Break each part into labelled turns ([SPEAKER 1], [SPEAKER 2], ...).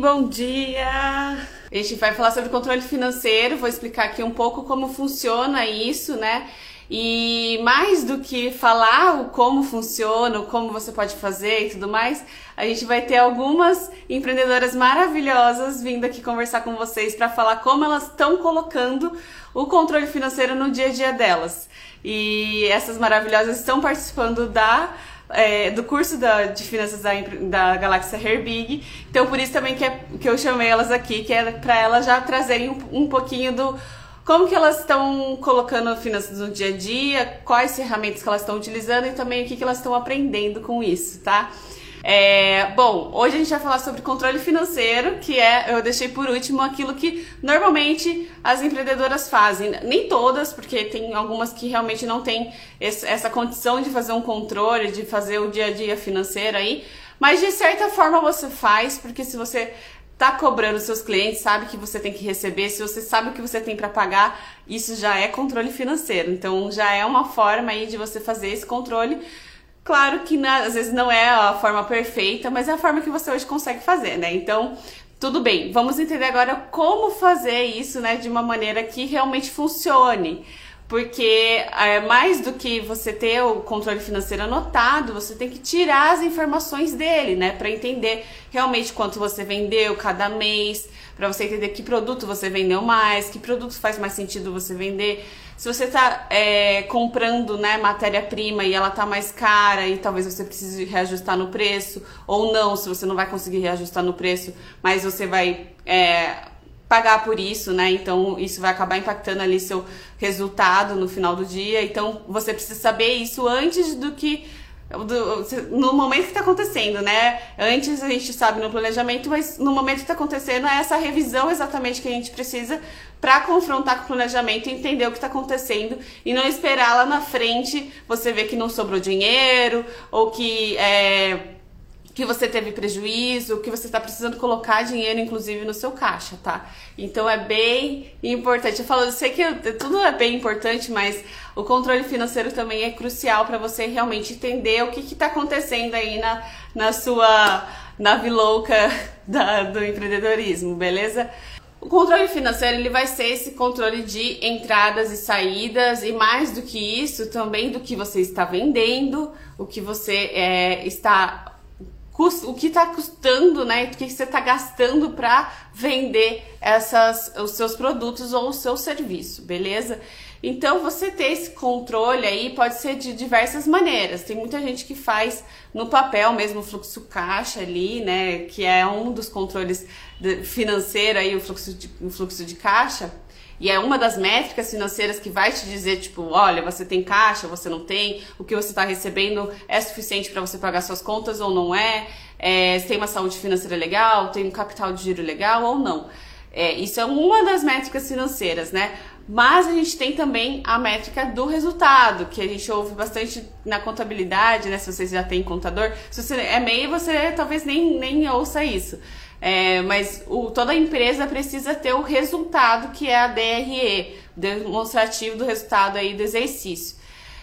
[SPEAKER 1] bom dia! A gente vai falar sobre controle financeiro, vou explicar aqui um pouco como funciona isso, né? E mais do que falar o como funciona, o como você pode fazer e tudo mais, a gente vai ter algumas empreendedoras maravilhosas vindo aqui conversar com vocês para falar como elas estão colocando o controle financeiro no dia a dia delas. E essas maravilhosas estão participando da é, do curso da, de finanças da, da Galáxia Herbig. Então, por isso também que, é, que eu chamei elas aqui, que é para elas já trazerem um, um pouquinho do como que elas estão colocando finanças no dia a dia, quais ferramentas que elas estão utilizando e também o que, que elas estão aprendendo com isso, tá? É, bom, hoje a gente vai falar sobre controle financeiro, que é, eu deixei por último aquilo que normalmente as empreendedoras fazem. Nem todas, porque tem algumas que realmente não têm essa condição de fazer um controle, de fazer o dia a dia financeiro aí, mas de certa forma você faz, porque se você tá cobrando seus clientes, sabe que você tem que receber, se você sabe o que você tem para pagar, isso já é controle financeiro. Então já é uma forma aí de você fazer esse controle Claro que na, às vezes não é a forma perfeita, mas é a forma que você hoje consegue fazer, né? Então, tudo bem. Vamos entender agora como fazer isso, né, de uma maneira que realmente funcione. Porque é, mais do que você ter o controle financeiro anotado, você tem que tirar as informações dele, né, para entender realmente quanto você vendeu cada mês, para você entender que produto você vendeu mais, que produto faz mais sentido você vender. Se você está é, comprando né, matéria-prima e ela está mais cara e talvez você precise reajustar no preço, ou não, se você não vai conseguir reajustar no preço, mas você vai é, pagar por isso, né? Então isso vai acabar impactando ali seu resultado no final do dia. Então você precisa saber isso antes do que no momento que está acontecendo, né? Antes a gente sabe no planejamento, mas no momento que está acontecendo é essa revisão exatamente que a gente precisa para confrontar com o planejamento e entender o que está acontecendo e não esperar lá na frente você ver que não sobrou dinheiro ou que é, que você teve prejuízo, que você está precisando colocar dinheiro, inclusive, no seu caixa, tá? Então é bem importante. Eu falo, eu sei que tudo é bem importante, mas o controle financeiro também é crucial para você realmente entender o que está acontecendo aí na, na sua nave louca da, do empreendedorismo, beleza? O controle financeiro ele vai ser esse controle de entradas e saídas e mais do que isso também do que você está vendendo, o que você é, está o que está custando, né? O que você está gastando para vender essas, os seus produtos ou o seu serviço, beleza? Então, você ter esse controle aí pode ser de diversas maneiras. Tem muita gente que faz no papel mesmo o fluxo caixa ali, né? Que é um dos controles financeiro aí, o fluxo de, o fluxo de caixa. E é uma das métricas financeiras que vai te dizer, tipo, olha, você tem caixa, você não tem, o que você está recebendo é suficiente para você pagar suas contas ou não é, é, se tem uma saúde financeira legal, tem um capital de giro legal ou não. É, isso é uma das métricas financeiras, né? Mas a gente tem também a métrica do resultado, que a gente ouve bastante na contabilidade, né? Se vocês já têm contador, se você é MEI, você talvez nem, nem ouça isso. É, mas o, toda empresa precisa ter o resultado que é a DRE, demonstrativo do resultado aí do exercício.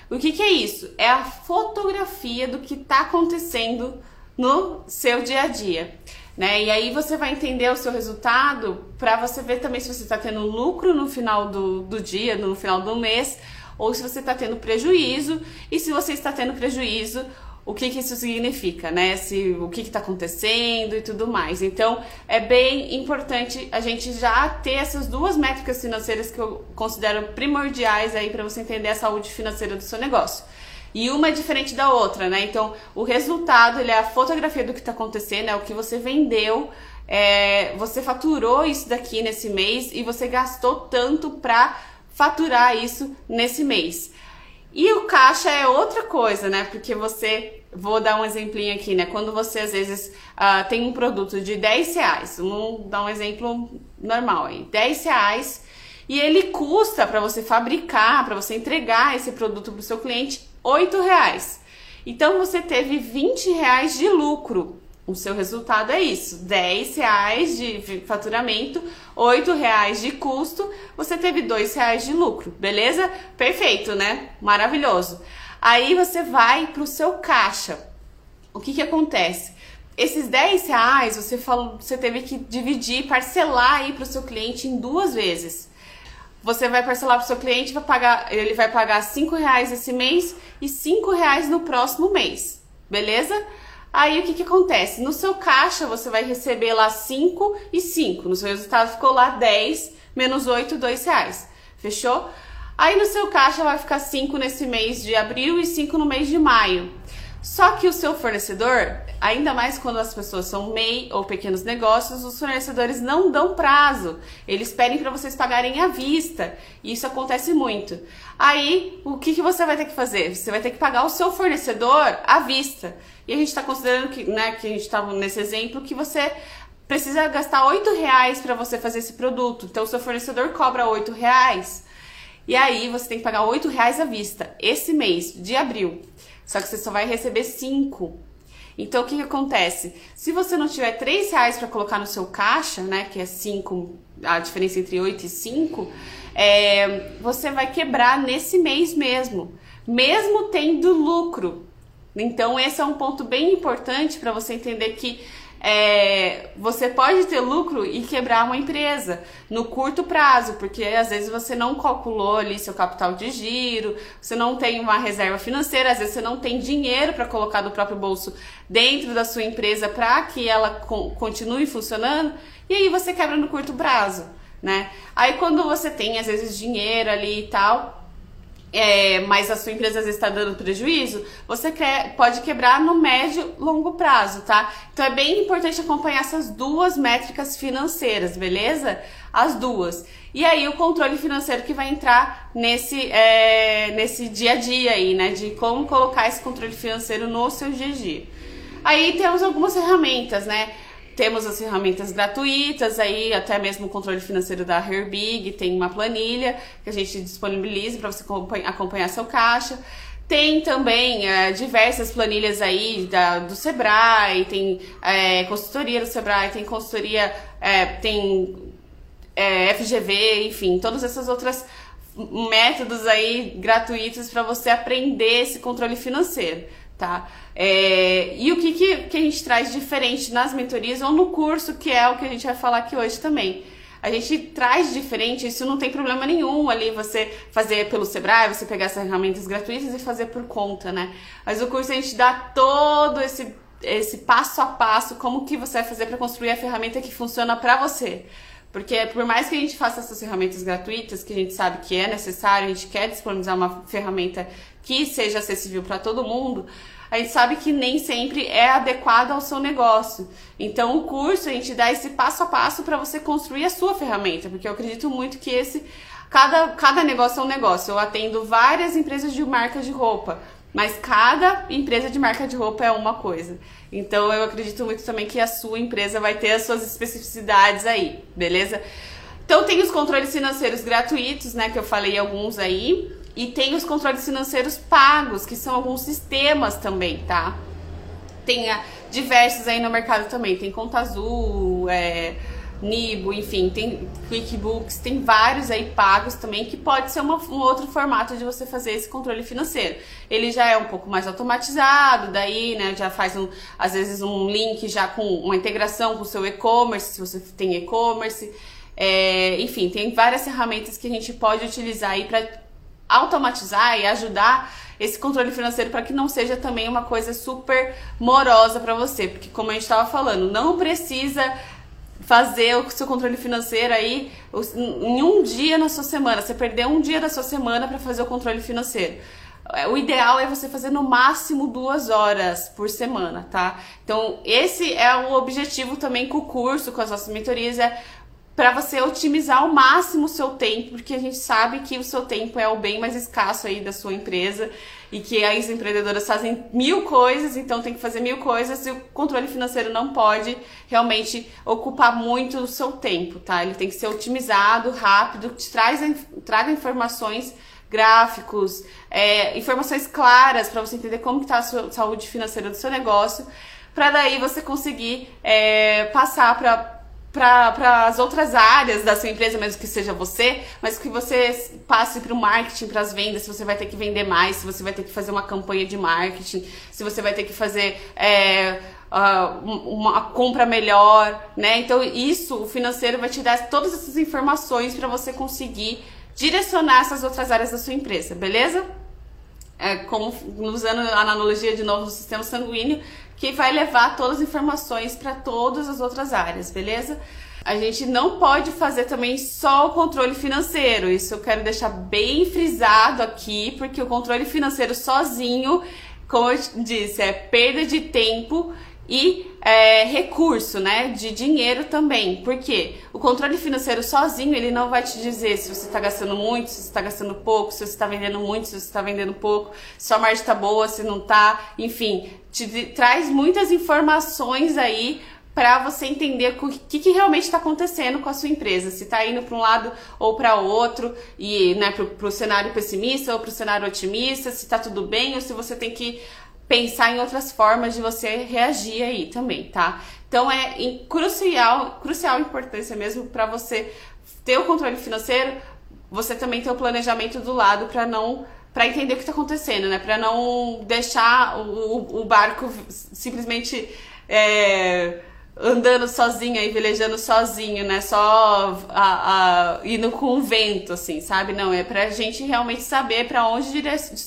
[SPEAKER 1] O que, que é isso? É a fotografia do que está acontecendo no seu dia a dia. Né? E aí você vai entender o seu resultado para você ver também se você está tendo lucro no final do, do dia, no final do mês, ou se você está tendo prejuízo. E se você está tendo prejuízo, o que, que isso significa, né? Se, o que está acontecendo e tudo mais. Então, é bem importante a gente já ter essas duas métricas financeiras que eu considero primordiais aí para você entender a saúde financeira do seu negócio. E uma é diferente da outra, né? Então, o resultado ele é a fotografia do que está acontecendo, é o que você vendeu, é, você faturou isso daqui nesse mês e você gastou tanto para faturar isso nesse mês. E o caixa é outra coisa, né? Porque você, vou dar um exemplinho aqui, né? Quando você às vezes uh, tem um produto de 10 reais, vamos dar um exemplo normal aí, 10 reais, e ele custa para você fabricar, para você entregar esse produto para o seu cliente, 8 reais. Então você teve 20 reais de lucro. O seu resultado é isso: 10 reais de faturamento, 8 reais de custo, você teve 2 reais de lucro, beleza? Perfeito, né? Maravilhoso. Aí você vai para o seu caixa. O que, que acontece? esses 10 reais você falou, você teve que dividir, parcelar aí para o seu cliente em duas vezes. Você vai parcelar para o seu cliente, vai pagar, ele vai pagar 5 reais esse mês e 5 reais no próximo mês, beleza? Aí o que, que acontece? No seu caixa você vai receber lá 5 e 5. No seu resultado ficou lá 10 menos 8, 2 reais. Fechou? Aí no seu caixa vai ficar 5 nesse mês de abril e 5 no mês de maio. Só que o seu fornecedor, ainda mais quando as pessoas são MEI ou pequenos negócios, os fornecedores não dão prazo. Eles pedem para vocês pagarem à vista. E isso acontece muito. Aí, o que, que você vai ter que fazer? Você vai ter que pagar o seu fornecedor à vista. E a gente está considerando que, né, que a gente estava nesse exemplo, que você precisa gastar oito reais para você fazer esse produto. Então, o seu fornecedor cobra oito reais. E aí, você tem que pagar oito reais à vista esse mês de abril. Só que você só vai receber cinco. Então, o que, que acontece? Se você não tiver três reais para colocar no seu caixa, né, que é cinco, a diferença entre oito e cinco, é, você vai quebrar nesse mês mesmo, mesmo tendo lucro. Então, esse é um ponto bem importante para você entender que é, você pode ter lucro e quebrar uma empresa no curto prazo, porque às vezes você não calculou ali seu capital de giro, você não tem uma reserva financeira, às vezes você não tem dinheiro para colocar do próprio bolso dentro da sua empresa para que ela continue funcionando, e aí você quebra no curto prazo, né? Aí quando você tem às vezes dinheiro ali e tal, é, mas a sua empresa às vezes está dando prejuízo, você quer, pode quebrar no médio longo prazo, tá? Então é bem importante acompanhar essas duas métricas financeiras, beleza? As duas. E aí o controle financeiro que vai entrar nesse, é, nesse dia a dia aí, né? De como colocar esse controle financeiro no seu dia a dia. Aí temos algumas ferramentas, né? Temos as ferramentas gratuitas, aí até mesmo o controle financeiro da Herbig, tem uma planilha que a gente disponibiliza para você acompanhar seu caixa. Tem também é, diversas planilhas aí da, do Sebrae, tem é, consultoria do Sebrae, tem consultoria, é, tem é, FGV, enfim, todas essas outras métodos aí gratuitos para você aprender esse controle financeiro tá? É, e o que, que, que a gente traz diferente nas mentorias ou no curso, que é o que a gente vai falar aqui hoje também. A gente traz diferente, isso não tem problema nenhum ali você fazer pelo Sebrae, você pegar essas ferramentas gratuitas e fazer por conta, né? Mas o curso a gente dá todo esse esse passo a passo, como que você vai fazer para construir a ferramenta que funciona para você. Porque por mais que a gente faça essas ferramentas gratuitas, que a gente sabe que é necessário, a gente quer disponibilizar uma ferramenta que seja acessível para todo mundo, a gente sabe que nem sempre é adequado ao seu negócio. Então, o curso a gente dá esse passo a passo para você construir a sua ferramenta, porque eu acredito muito que esse cada, cada negócio é um negócio. Eu atendo várias empresas de marca de roupa, mas cada empresa de marca de roupa é uma coisa. Então, eu acredito muito também que a sua empresa vai ter as suas especificidades aí, beleza? Então, tem os controles financeiros gratuitos, né, que eu falei alguns aí. E tem os controles financeiros pagos, que são alguns sistemas também, tá? Tem a, ah, diversos aí no mercado também. Tem Conta Azul, é, Nibo, enfim, tem QuickBooks, tem vários aí pagos também, que pode ser uma, um outro formato de você fazer esse controle financeiro. Ele já é um pouco mais automatizado, daí, né, já faz um, às vezes um link já com uma integração com o seu e-commerce, se você tem e-commerce. É, enfim, tem várias ferramentas que a gente pode utilizar aí para automatizar e ajudar esse controle financeiro para que não seja também uma coisa super morosa para você, porque como a gente estava falando, não precisa fazer o seu controle financeiro aí em um dia na sua semana. Você perdeu um dia da sua semana para fazer o controle financeiro. É, o ideal é você fazer no máximo duas horas por semana, tá? Então, esse é o objetivo também com o curso, com as nossas mentorias, é para você otimizar ao máximo o seu tempo, porque a gente sabe que o seu tempo é o bem mais escasso aí da sua empresa e que as empreendedoras fazem mil coisas, então tem que fazer mil coisas e o controle financeiro não pode realmente ocupar muito o seu tempo, tá? Ele tem que ser otimizado, rápido, te traz, traga informações gráficos, é, informações claras para você entender como está a sua saúde financeira do seu negócio, para daí você conseguir é, passar para para as outras áreas da sua empresa, mesmo que seja você, mas que você passe para o marketing, para as vendas, se você vai ter que vender mais, se você vai ter que fazer uma campanha de marketing, se você vai ter que fazer é, uma compra melhor, né? Então isso, o financeiro vai te dar todas essas informações para você conseguir direcionar essas outras áreas da sua empresa, beleza? É, como usando a analogia de novo do sistema sanguíneo, que vai levar todas as informações para todas as outras áreas, beleza? A gente não pode fazer também só o controle financeiro. Isso eu quero deixar bem frisado aqui, porque o controle financeiro sozinho, como eu disse, é perda de tempo e é, recurso, né, de dinheiro também. Porque o controle financeiro sozinho ele não vai te dizer se você está gastando muito, se você está gastando pouco, se você está vendendo muito, se você está vendendo pouco, se a margem está boa, se não está, enfim, te traz muitas informações aí para você entender o que, que realmente está acontecendo com a sua empresa, se está indo para um lado ou para outro, e né, para o cenário pessimista ou para o cenário otimista, se está tudo bem ou se você tem que pensar em outras formas de você reagir aí também, tá? Então é crucial, crucial importância mesmo para você ter o controle financeiro, você também ter o planejamento do lado para não para entender o que está acontecendo, né? Para não deixar o, o barco simplesmente é, andando sozinho aí, velejando sozinho, né? Só a, a, indo com o vento, assim, sabe? Não, é pra gente realmente saber para onde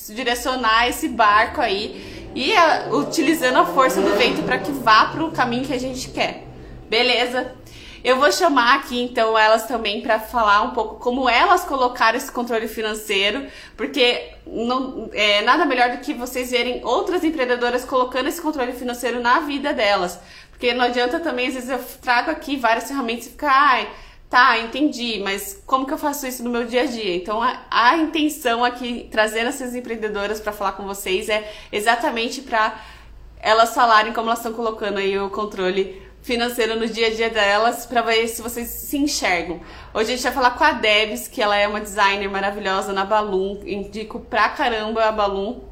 [SPEAKER 1] direcionar esse barco aí e a, utilizando a força do vento para que vá para o caminho que a gente quer. Beleza? Eu vou chamar aqui então elas também para falar um pouco como elas colocaram esse controle financeiro, porque não, é nada melhor do que vocês verem outras empreendedoras colocando esse controle financeiro na vida delas. Porque não adianta também, às vezes eu trago aqui várias ferramentas e ficar, ai, tá, entendi, mas como que eu faço isso no meu dia a dia? Então a, a intenção aqui, trazendo essas empreendedoras para falar com vocês, é exatamente para elas falarem como elas estão colocando aí o controle financeiro no dia a dia delas para ver se vocês se enxergam. Hoje a gente vai falar com a Debs, que ela é uma designer maravilhosa na Balloon, indico pra caramba a Balloon.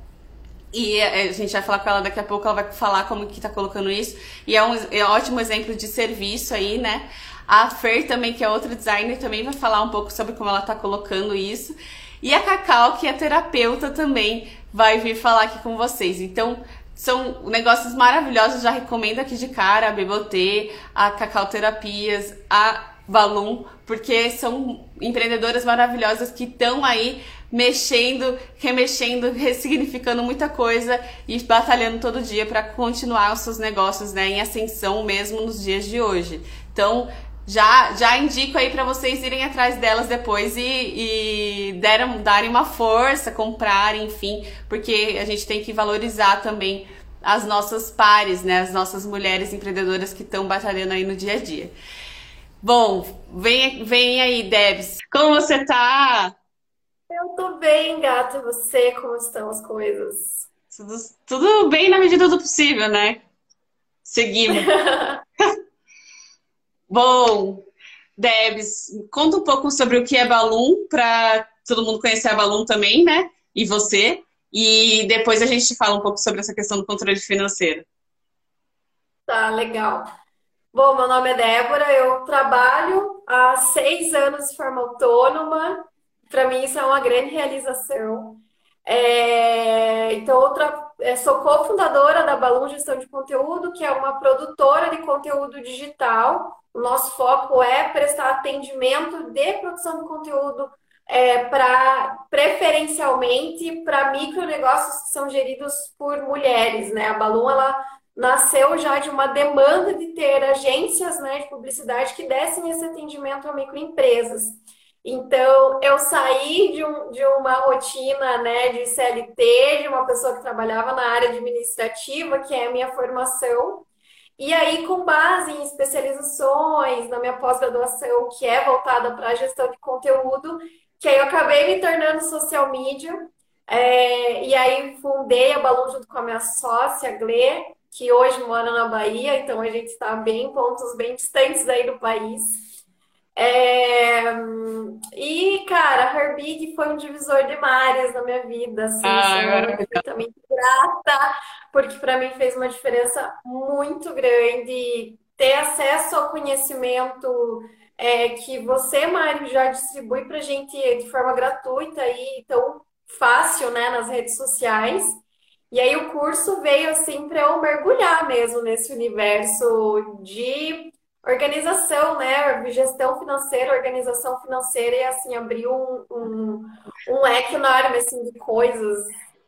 [SPEAKER 1] E é, a gente vai falar com ela daqui a pouco, ela vai falar como que tá colocando isso. E é um, é um ótimo exemplo de serviço aí, né? A Fer também, que é outra designer, também vai falar um pouco sobre como ela tá colocando isso. E a Cacau, que é terapeuta também, vai vir falar aqui com vocês. Então, são negócios maravilhosos, já recomendo aqui de cara a Bebotê, a Cacau Terapias, a Valum, porque são empreendedoras maravilhosas que estão aí mexendo, remexendo, ressignificando muita coisa e batalhando todo dia para continuar os seus negócios né, em ascensão mesmo nos dias de hoje. Então, já, já indico aí para vocês irem atrás delas depois e, e deram, darem uma força, comprarem, enfim, porque a gente tem que valorizar também as nossas pares, né, as nossas mulheres empreendedoras que estão batalhando aí no dia a dia. Bom, vem, vem aí, Debs. Como você tá?
[SPEAKER 2] Eu tô bem, gata. E você? Como estão as coisas?
[SPEAKER 1] Tudo, tudo bem na medida do possível, né? Seguimos. Bom, Debs, conta um pouco sobre o que é Balloon, para todo mundo conhecer a Balloon também, né? E você. E depois a gente fala um pouco sobre essa questão do controle financeiro.
[SPEAKER 2] Tá, legal. Bom, meu nome é Débora, eu trabalho há seis anos de forma autônoma para mim isso é uma grande realização. É, então, outra, é, sou cofundadora da Balloon Gestão de Conteúdo, que é uma produtora de conteúdo digital. O nosso foco é prestar atendimento de produção de conteúdo é, para preferencialmente para micronegócios que são geridos por mulheres, né? A Balloon ela nasceu já de uma demanda de ter agências né, de publicidade que dessem esse atendimento a microempresas. Então, eu saí de, um, de uma rotina né, de CLT, de uma pessoa que trabalhava na área administrativa, que é a minha formação, e aí, com base em especializações, na minha pós-graduação, que é voltada para a gestão de conteúdo, que aí eu acabei me tornando social media, é, e aí fundei a Balão junto com a minha sócia, Glê, que hoje mora na Bahia, então a gente está bem em pontos bem distantes aí do país. É... E, cara, Herbig foi um divisor de mares na minha vida, assim, ah, sou infinitamente grata, porque para mim fez uma diferença muito grande ter acesso ao conhecimento é, que você, Mário, já distribui para gente de forma gratuita e tão fácil, né, nas redes sociais. E aí o curso veio assim para eu mergulhar mesmo nesse universo de organização, né? Gestão financeira, organização financeira, e assim, abriu um, um, um leque enorme assim, de coisas.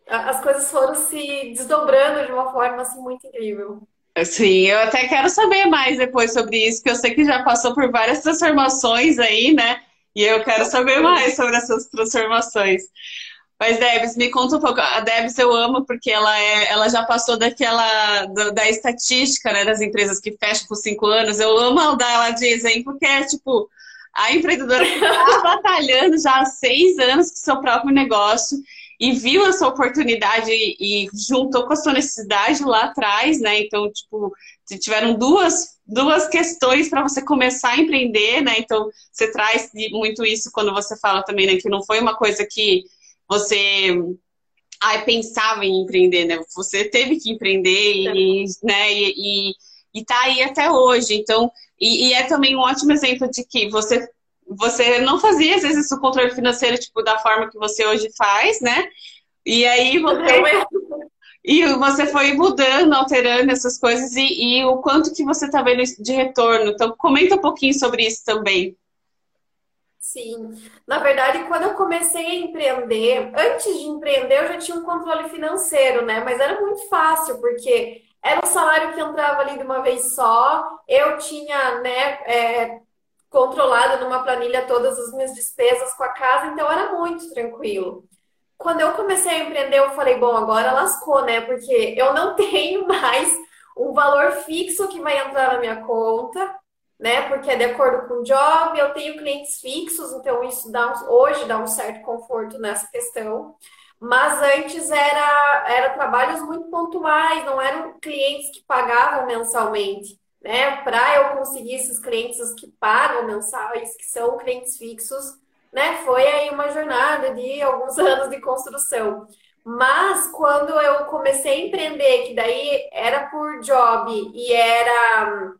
[SPEAKER 2] As coisas foram se desdobrando de uma forma assim, muito incrível.
[SPEAKER 1] Sim, eu até quero saber mais depois sobre isso, que eu sei que já passou por várias transformações aí, né? E eu quero saber mais sobre essas transformações. Mas Debs, me conta um pouco. A Debs eu amo porque ela, é, ela já passou daquela da, da estatística, né, das empresas que fecham por cinco anos. Eu amo dar ela de exemplo, porque é tipo a empreendedora está batalhando já há seis anos com seu próprio negócio e viu essa oportunidade e, e juntou com a sua necessidade lá atrás, né? Então, tipo, tiveram duas, duas questões para você começar a empreender, né? Então, você traz muito isso quando você fala também, né? Que não foi uma coisa que você ai, pensava em empreender, né? Você teve que empreender e, né, e, e, e tá aí até hoje. Então, e, e, é também um ótimo exemplo de que você, você não fazia, às vezes, o controle financeiro, tipo, da forma que você hoje faz, né? E aí você... E você foi mudando, alterando essas coisas e, e o quanto que você está vendo de retorno. Então, comenta um pouquinho sobre isso também.
[SPEAKER 2] Sim. Na verdade, quando eu comecei a empreender, antes de empreender, eu já tinha um controle financeiro, né? Mas era muito fácil, porque era um salário que entrava ali de uma vez só, eu tinha, né, é, controlado numa planilha todas as minhas despesas com a casa, então era muito tranquilo. Quando eu comecei a empreender, eu falei, bom, agora lascou, né? Porque eu não tenho mais um valor fixo que vai entrar na minha conta né? Porque é de acordo com o job, eu tenho clientes fixos, então isso dá um, hoje dá um certo conforto nessa questão. Mas antes era, era trabalhos muito pontuais, não eram clientes que pagavam mensalmente. Né? Para eu conseguir esses clientes que pagam mensais, que são clientes fixos, né? Foi aí uma jornada de alguns anos de construção. Mas quando eu comecei a empreender, que daí era por job e era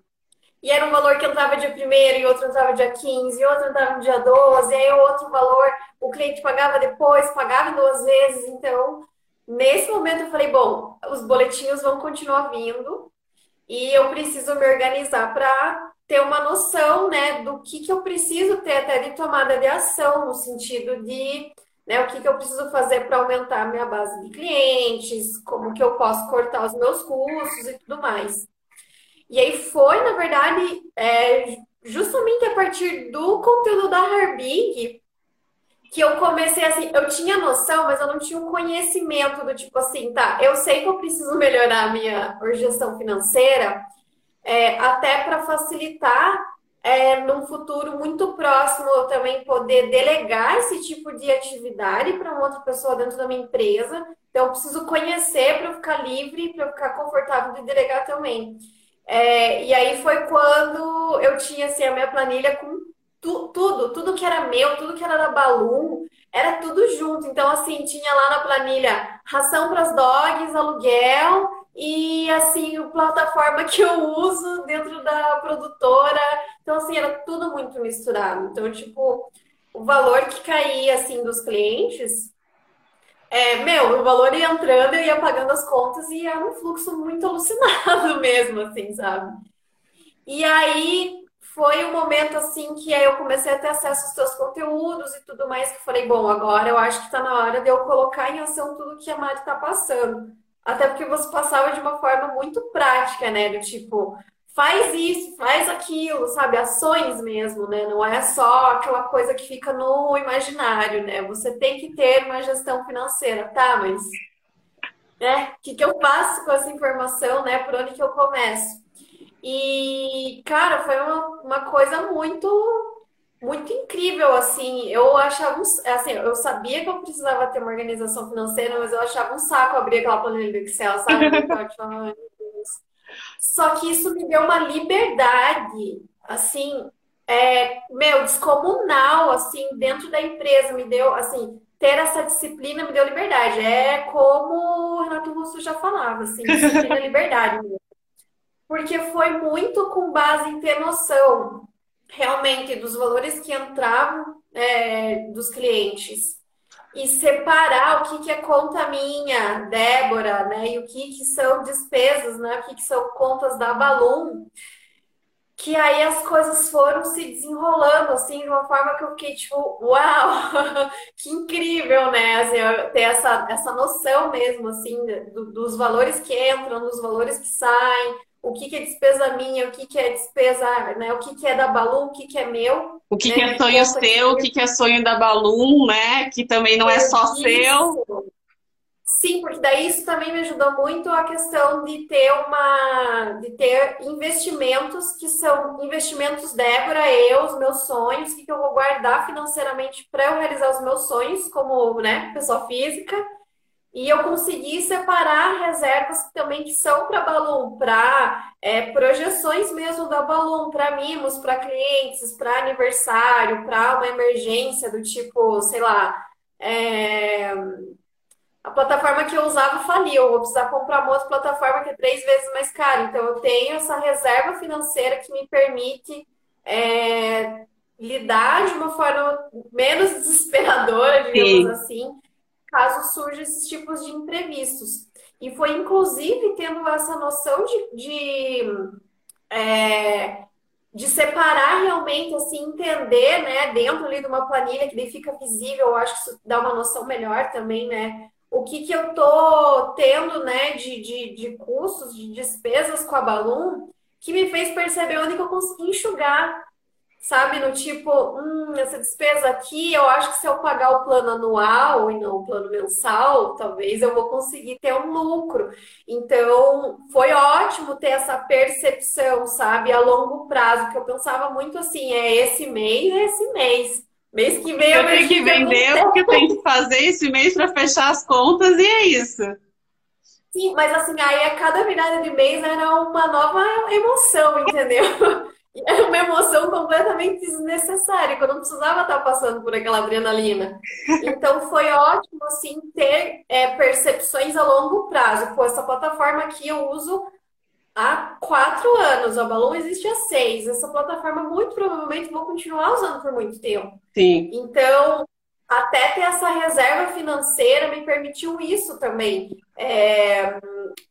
[SPEAKER 2] e era um valor que entrava dia 1 e outro entrava dia 15, e outro entrava no dia 12, e aí outro valor o cliente pagava depois, pagava duas vezes. Então, nesse momento eu falei, bom, os boletinhos vão continuar vindo e eu preciso me organizar para ter uma noção, né, do que, que eu preciso ter até de tomada de ação, no sentido de né, o que, que eu preciso fazer para aumentar a minha base de clientes, como que eu posso cortar os meus custos e tudo mais. E aí foi, na verdade, é, justamente a partir do conteúdo da Harbig que eu comecei assim, eu tinha noção, mas eu não tinha um conhecimento do tipo assim, tá, eu sei que eu preciso melhorar a minha gestão financeira, é, até para facilitar é, num futuro muito próximo eu também poder delegar esse tipo de atividade para uma outra pessoa dentro da minha empresa. Então, eu preciso conhecer para eu ficar livre, para eu ficar confortável de delegar também. É, e aí foi quando eu tinha assim, a minha planilha com tu, tudo, tudo que era meu, tudo que era da Balloon, era tudo junto. Então, assim, tinha lá na planilha ração para as dogs, aluguel e, assim, a plataforma que eu uso dentro da produtora. Então, assim, era tudo muito misturado. Então, tipo, o valor que caía, assim, dos clientes é, meu, o valor ia entrando, eu ia pagando as contas e era um fluxo muito alucinado mesmo, assim, sabe? E aí foi um momento assim que aí eu comecei a ter acesso aos seus conteúdos e tudo mais, que eu falei, bom, agora eu acho que tá na hora de eu colocar em ação tudo que a Mari tá passando. Até porque você passava de uma forma muito prática, né? Do tipo, faz isso, faz aquilo, sabe? Ações mesmo, né? Não é só aquela coisa que fica no imaginário, né? Você tem que ter uma gestão financeira, tá? Mas, né? O que, que eu faço com essa informação, né? Por onde que eu começo? E, cara, foi uma, uma coisa muito muito incrível, assim, eu achava, assim, eu sabia que eu precisava ter uma organização financeira, mas eu achava um saco abrir aquela planilha do Excel, sabe? Só que isso me deu uma liberdade, assim, é, meu, descomunal, assim, dentro da empresa, me deu, assim, ter essa disciplina me deu liberdade. É como o Renato Russo já falava, assim, disciplina e liberdade. Porque foi muito com base em ter noção, realmente, dos valores que entravam é, dos clientes e separar o que, que é conta minha, Débora, né? E o que, que são despesas, né? O que, que são contas da Balloon. Que aí as coisas foram se desenrolando, assim, de uma forma que eu fiquei tipo, uau, que incrível, né? Assim, ter essa, essa noção mesmo, assim, do, dos valores que entram, dos valores que saem, o que, que é despesa minha, o que, que é despesa, né? O que, que é da Balloon, o que, que é meu.
[SPEAKER 1] O que, né? que é sonho seu, o que, que é sonho da Balloon, né? Que também não é só isso. seu.
[SPEAKER 2] Sim, porque daí isso também me ajudou muito a questão de ter uma, de ter investimentos que são investimentos Débora, eu, os meus sonhos, que eu vou guardar financeiramente para eu realizar os meus sonhos como, né, pessoa física e eu consegui separar reservas também que são para Balloon, para é, projeções mesmo da Balloon, para mimos, para clientes, para aniversário, para uma emergência do tipo, sei lá, é... a plataforma que eu usava faliu, eu vou precisar comprar uma outra plataforma que é três vezes mais cara. Então eu tenho essa reserva financeira que me permite é, lidar de uma forma menos desesperadora, digamos Sim. assim caso surjam esses tipos de imprevistos. E foi inclusive tendo essa noção de, de, é, de separar realmente, assim, entender, né, dentro ali de uma planilha que daí fica visível, eu acho que isso dá uma noção melhor também, né? O que, que eu tô tendo, né, de, de, de custos, de despesas com a Balloon, que me fez perceber onde que eu consegui enxugar sabe? No tipo, hum, essa despesa aqui, eu acho que se eu pagar o plano anual e não o plano mensal, talvez eu vou conseguir ter um lucro. Então, foi ótimo ter essa percepção, sabe? A longo prazo, que eu pensava muito assim, é esse mês, é esse mês. Mês que vem
[SPEAKER 1] eu, eu tenho que vender porque eu tenho que fazer esse mês para fechar as contas e é isso.
[SPEAKER 2] Sim, mas assim, aí a cada virada de mês era uma nova emoção, entendeu? Era uma emoção completamente desnecessária, que eu não precisava estar passando por aquela adrenalina. Então foi ótimo, assim, ter é, percepções a longo prazo. Pô, essa plataforma aqui eu uso há quatro anos, a Balloon existe há seis. Essa plataforma muito provavelmente vou continuar usando por muito tempo.
[SPEAKER 1] Sim.
[SPEAKER 2] Então, até ter essa reserva financeira me permitiu isso também. É,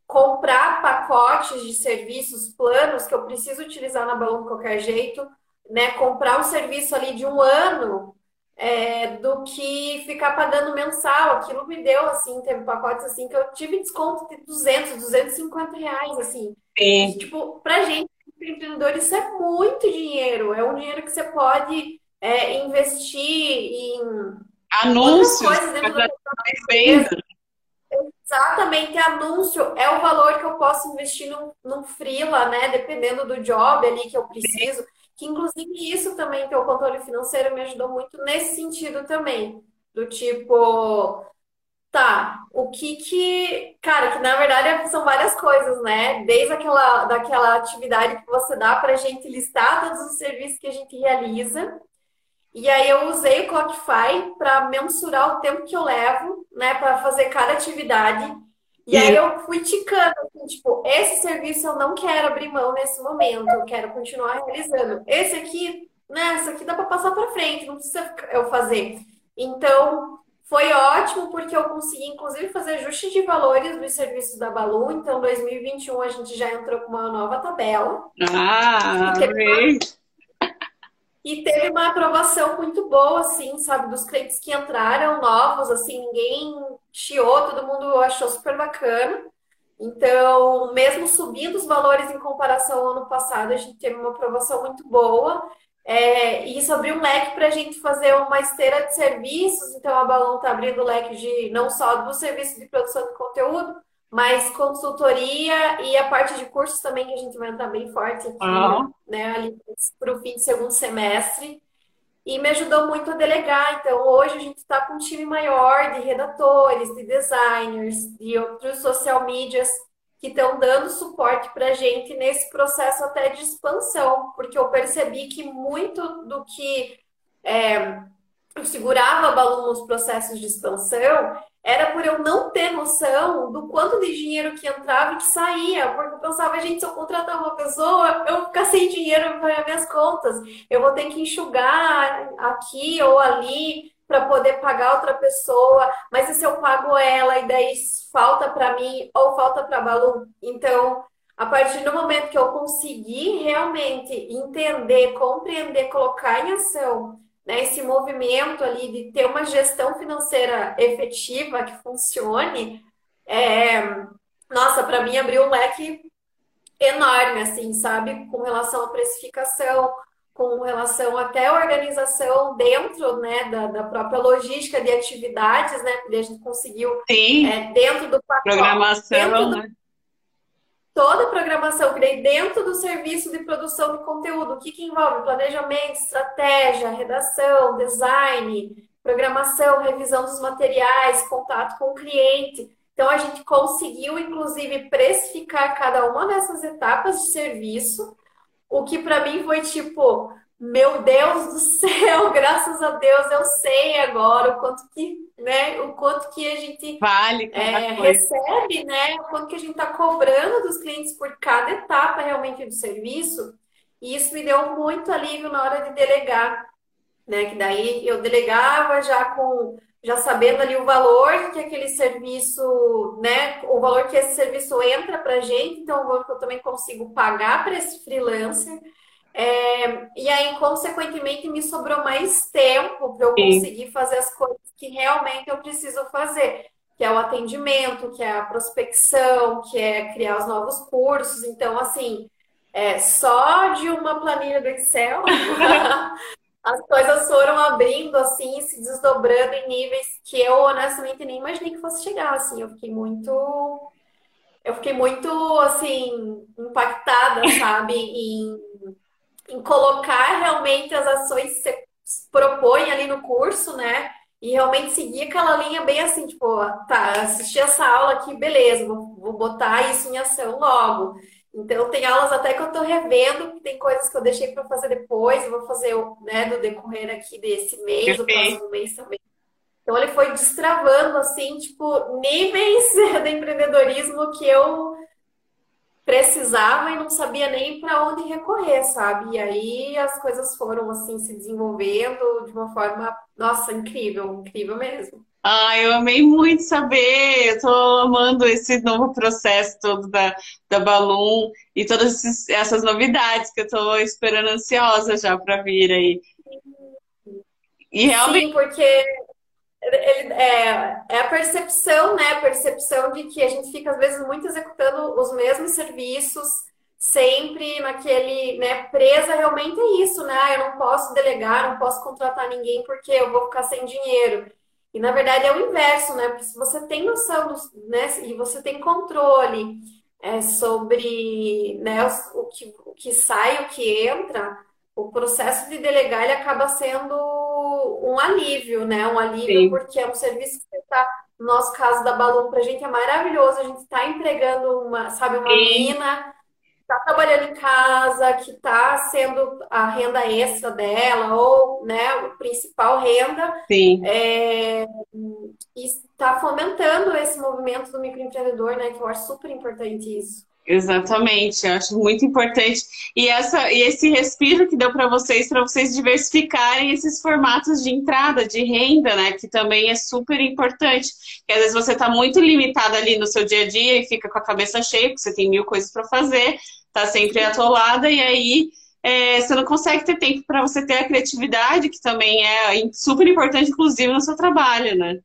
[SPEAKER 2] comprar pacotes de serviços, planos que eu preciso utilizar na Balloon de qualquer jeito, né? Comprar um serviço ali de um ano é, do que ficar pagando mensal. Aquilo me deu, assim, teve pacotes assim que eu tive desconto de 200, 250 reais, assim.
[SPEAKER 1] Sim.
[SPEAKER 2] Tipo, pra gente, empreendedor, isso é muito dinheiro. É um dinheiro que você pode é, investir em
[SPEAKER 1] anúncios,
[SPEAKER 2] coisas dentro da empresa. Exatamente, anúncio é o valor que eu posso investir num, num freela, né? Dependendo do job ali que eu preciso. Que inclusive isso também, que é o controle financeiro, me ajudou muito nesse sentido também. Do tipo, tá, o que que. Cara, que na verdade são várias coisas, né? Desde aquela daquela atividade que você dá pra gente listar todos os serviços que a gente realiza e aí eu usei o Clockify para mensurar o tempo que eu levo, né, para fazer cada atividade. E, e aí eu fui ticando, assim, tipo, esse serviço eu não quero abrir mão nesse momento, eu quero continuar realizando. Esse aqui, né, esse aqui dá para passar para frente, não precisa eu fazer. Então, foi ótimo porque eu consegui, inclusive, fazer ajuste de valores dos serviços da Balu. Então, 2021 a gente já entrou com uma nova tabela.
[SPEAKER 1] Ah, amei!
[SPEAKER 2] E teve uma aprovação muito boa, assim, sabe, dos clientes que entraram novos, assim, ninguém chiou, todo mundo achou super bacana. Então, mesmo subindo os valores em comparação ao ano passado, a gente teve uma aprovação muito boa. É, e isso abriu um leque para a gente fazer uma esteira de serviços. Então, a Balão está abrindo o leque de não só do serviço de produção de conteúdo, mas consultoria e a parte de cursos também, que a gente vai entrar bem forte aqui, uhum. né? Ali para o fim de segundo semestre. E me ajudou muito a delegar. Então, hoje a gente está com um time maior de redatores, de designers, de outros social medias que estão dando suporte para a gente nesse processo até de expansão, porque eu percebi que muito do que é, eu segurava Balu nos processos de expansão era por eu não ter noção do quanto de dinheiro que entrava e que saía. Porque eu pensava, gente, se eu contratar uma pessoa, eu vou ficar sem dinheiro para minhas contas. Eu vou ter que enxugar aqui ou ali. para poder pagar outra pessoa, mas e se eu pago ela e daí falta para mim ou falta para Balu? Então, a partir do momento que eu conseguir realmente entender, compreender, colocar em ação né, esse movimento ali de ter uma gestão financeira efetiva que funcione, é, nossa, para mim abriu um leque enorme, assim, sabe? Com relação à precificação, com relação até à organização dentro né, da, da própria logística de atividades, né? Porque a gente conseguiu
[SPEAKER 1] é,
[SPEAKER 2] dentro do pacote,
[SPEAKER 1] programação,
[SPEAKER 2] dentro
[SPEAKER 1] do, né?
[SPEAKER 2] Toda a programação dei dentro do serviço de produção de conteúdo, o que, que envolve planejamento, estratégia, redação, design, programação, revisão dos materiais, contato com o cliente. Então, a gente conseguiu, inclusive, precificar cada uma dessas etapas de serviço, o que para mim foi tipo, meu Deus do céu, graças a Deus eu sei agora o quanto que, né, o quanto que a gente
[SPEAKER 1] vale
[SPEAKER 2] é, recebe, né, o quanto que a gente está cobrando dos clientes por cada etapa realmente do serviço. E isso me deu muito alívio na hora de delegar, né, que daí eu delegava já com já sabendo ali o valor que aquele serviço, né, o valor que esse serviço entra para a gente, então o valor que eu também consigo pagar para esse freelancer. É, e aí, consequentemente, me sobrou mais tempo para eu conseguir fazer as coisas que realmente eu preciso fazer, que é o atendimento, que é a prospecção, que é criar os novos cursos. Então, assim, é, só de uma planilha do Excel as coisas foram abrindo assim, se desdobrando em níveis que eu honestamente nem imaginei que fosse chegar, assim, eu fiquei muito eu fiquei muito assim impactada, sabe, em, em colocar realmente as ações que você propõe ali no curso, né? E realmente seguir aquela linha bem assim, tipo, tá, assisti essa aula aqui, beleza, vou, vou botar isso em ação logo. Então, tem aulas até que eu estou revendo, que tem coisas que eu deixei para fazer depois, eu vou fazer né, no decorrer aqui desse mês, o próximo mês também. Então, ele foi destravando, assim, tipo, níveis de empreendedorismo que eu precisava e não sabia nem para onde recorrer, sabe? E aí as coisas foram, assim, se desenvolvendo de uma forma, nossa, incrível, incrível mesmo.
[SPEAKER 1] Ah, eu amei muito saber. Eu tô amando esse novo processo todo da, da Balloon e todas esses, essas novidades que eu tô esperando ansiosa já para vir aí.
[SPEAKER 2] E realmente. Sim, porque ele, é, é a percepção, né? A percepção de que a gente fica, às vezes, muito executando os mesmos serviços, sempre naquele, né? Presa realmente é isso, né? Ah, eu não posso delegar, não posso contratar ninguém porque eu vou ficar sem dinheiro. E na verdade é o inverso, né? Porque se você tem noção, né, e você tem controle é, sobre né, o, que, o que sai, o que entra, o processo de delegar ele acaba sendo um alívio, né? Um alívio Sim. porque é um serviço que está, no nosso caso da Balloon, para a gente é maravilhoso, a gente está empregando uma, sabe, uma Sim. menina está trabalhando em casa, que está sendo a renda extra dela, ou né, a principal renda,
[SPEAKER 1] Sim.
[SPEAKER 2] É, e está fomentando esse movimento do microempreendedor, né? Que eu acho super importante isso.
[SPEAKER 1] Exatamente, eu acho muito importante. E, essa, e esse respiro que deu para vocês, para vocês diversificarem esses formatos de entrada, de renda, né? Que também é super importante. Porque às vezes você está muito limitado ali no seu dia a dia e fica com a cabeça cheia, porque você tem mil coisas para fazer tá sempre atolada e aí é, você não consegue ter tempo para você ter a criatividade, que também é super importante, inclusive, no seu trabalho, né?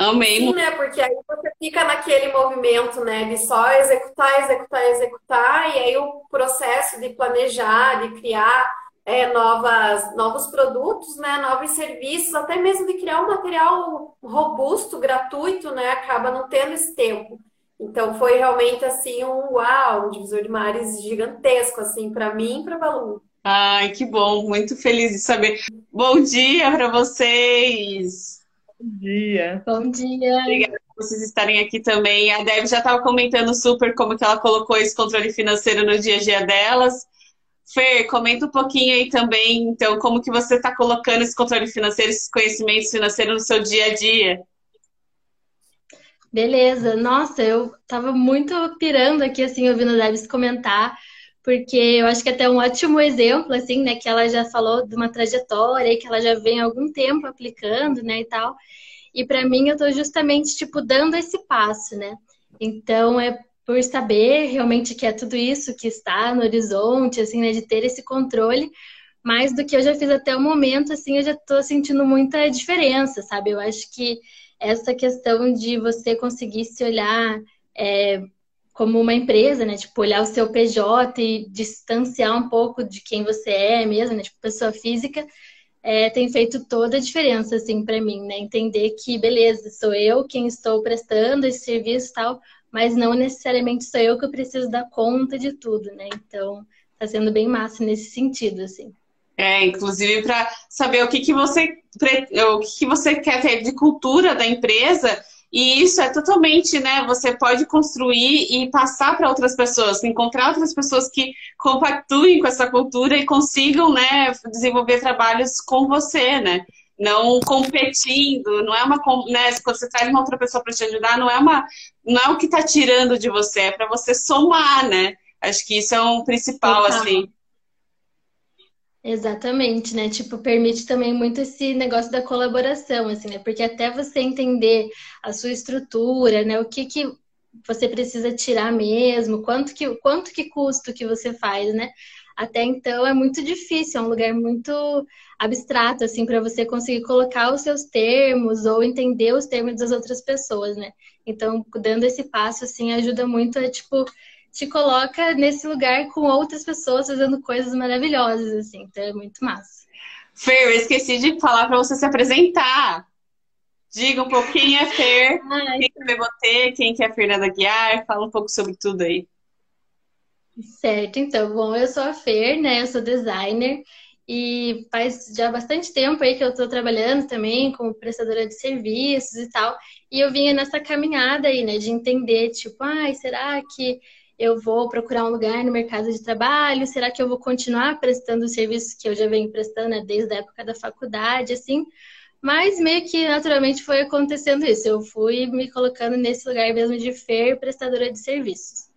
[SPEAKER 1] Amei.
[SPEAKER 2] Sim, né? Porque aí você fica naquele movimento, né? De só executar, executar, executar, e aí o processo de planejar, de criar é, novas, novos produtos, né? Novos serviços, até mesmo de criar um material robusto, gratuito, né? Acaba não tendo esse tempo. Então foi realmente assim um uau, um divisor de mares gigantesco assim para mim e para Balu.
[SPEAKER 1] Ai, que bom, muito feliz de saber. Bom dia para vocês.
[SPEAKER 3] Bom dia.
[SPEAKER 2] Bom dia.
[SPEAKER 1] Obrigada por vocês estarem aqui também. A Deb já estava comentando super como que ela colocou esse controle financeiro no dia a dia delas. Fer, comenta um pouquinho aí também, então, como que você está colocando esse controle financeiro, esses conhecimentos financeiros no seu dia a dia.
[SPEAKER 3] Beleza, nossa, eu tava muito pirando aqui, assim, ouvindo a Debs comentar, porque eu acho que é até um ótimo exemplo, assim, né, que ela já falou de uma trajetória, que ela já vem há algum tempo aplicando, né, e tal. E para mim eu estou justamente tipo dando esse passo, né? Então é por saber realmente que é tudo isso que está no horizonte, assim, né, de ter esse controle, mais do que eu já fiz até o momento, assim, eu já estou sentindo muita diferença, sabe? Eu acho que essa questão de você conseguir se olhar é, como uma empresa, né? Tipo, olhar o seu PJ e distanciar um pouco de quem você é mesmo, né? Tipo, pessoa física, é, tem feito toda a diferença, assim, para mim, né? Entender que, beleza, sou eu quem estou prestando esse serviço e tal, mas não necessariamente sou eu que eu preciso dar conta de tudo, né? Então, tá sendo bem massa nesse sentido, assim.
[SPEAKER 1] É, inclusive para saber o que, que você o que, que você quer ter de cultura da empresa e isso é totalmente, né? Você pode construir e passar para outras pessoas, encontrar outras pessoas que compactuem com essa cultura e consigam, né, desenvolver trabalhos com você, né? Não competindo, não é uma, né, quando você traz uma outra pessoa para te ajudar, não é uma, não é o que está tirando de você, é para você somar, né? Acho que isso é um principal, assim.
[SPEAKER 3] Exatamente, né? Tipo, permite também muito esse negócio da colaboração, assim, né? Porque até você entender a sua estrutura, né? O que que você precisa tirar mesmo, quanto que, quanto que custa o que você faz, né? Até então é muito difícil, é um lugar muito abstrato, assim, para você conseguir colocar os seus termos ou entender os termos das outras pessoas, né? Então, dando esse passo, assim, ajuda muito a, tipo, te coloca nesse lugar com outras pessoas fazendo coisas maravilhosas, assim. Então é muito massa.
[SPEAKER 1] Fer, eu esqueci de falar para você se apresentar. Diga um pouco quem é Fer, Ai. quem é Bebotê, quem que é Fernanda Guiar, fala um pouco sobre tudo aí.
[SPEAKER 3] Certo, então, bom, eu sou a Fer, né? Eu sou designer e faz já bastante tempo aí que eu estou trabalhando também como prestadora de serviços e tal. E eu vinha nessa caminhada aí, né, de entender, tipo, ai, será que eu vou procurar um lugar no mercado de trabalho? Será que eu vou continuar prestando os serviços que eu já venho prestando né, desde a época da faculdade, assim? Mas meio que naturalmente foi acontecendo isso. Eu fui me colocando nesse lugar mesmo de fer prestadora de serviços.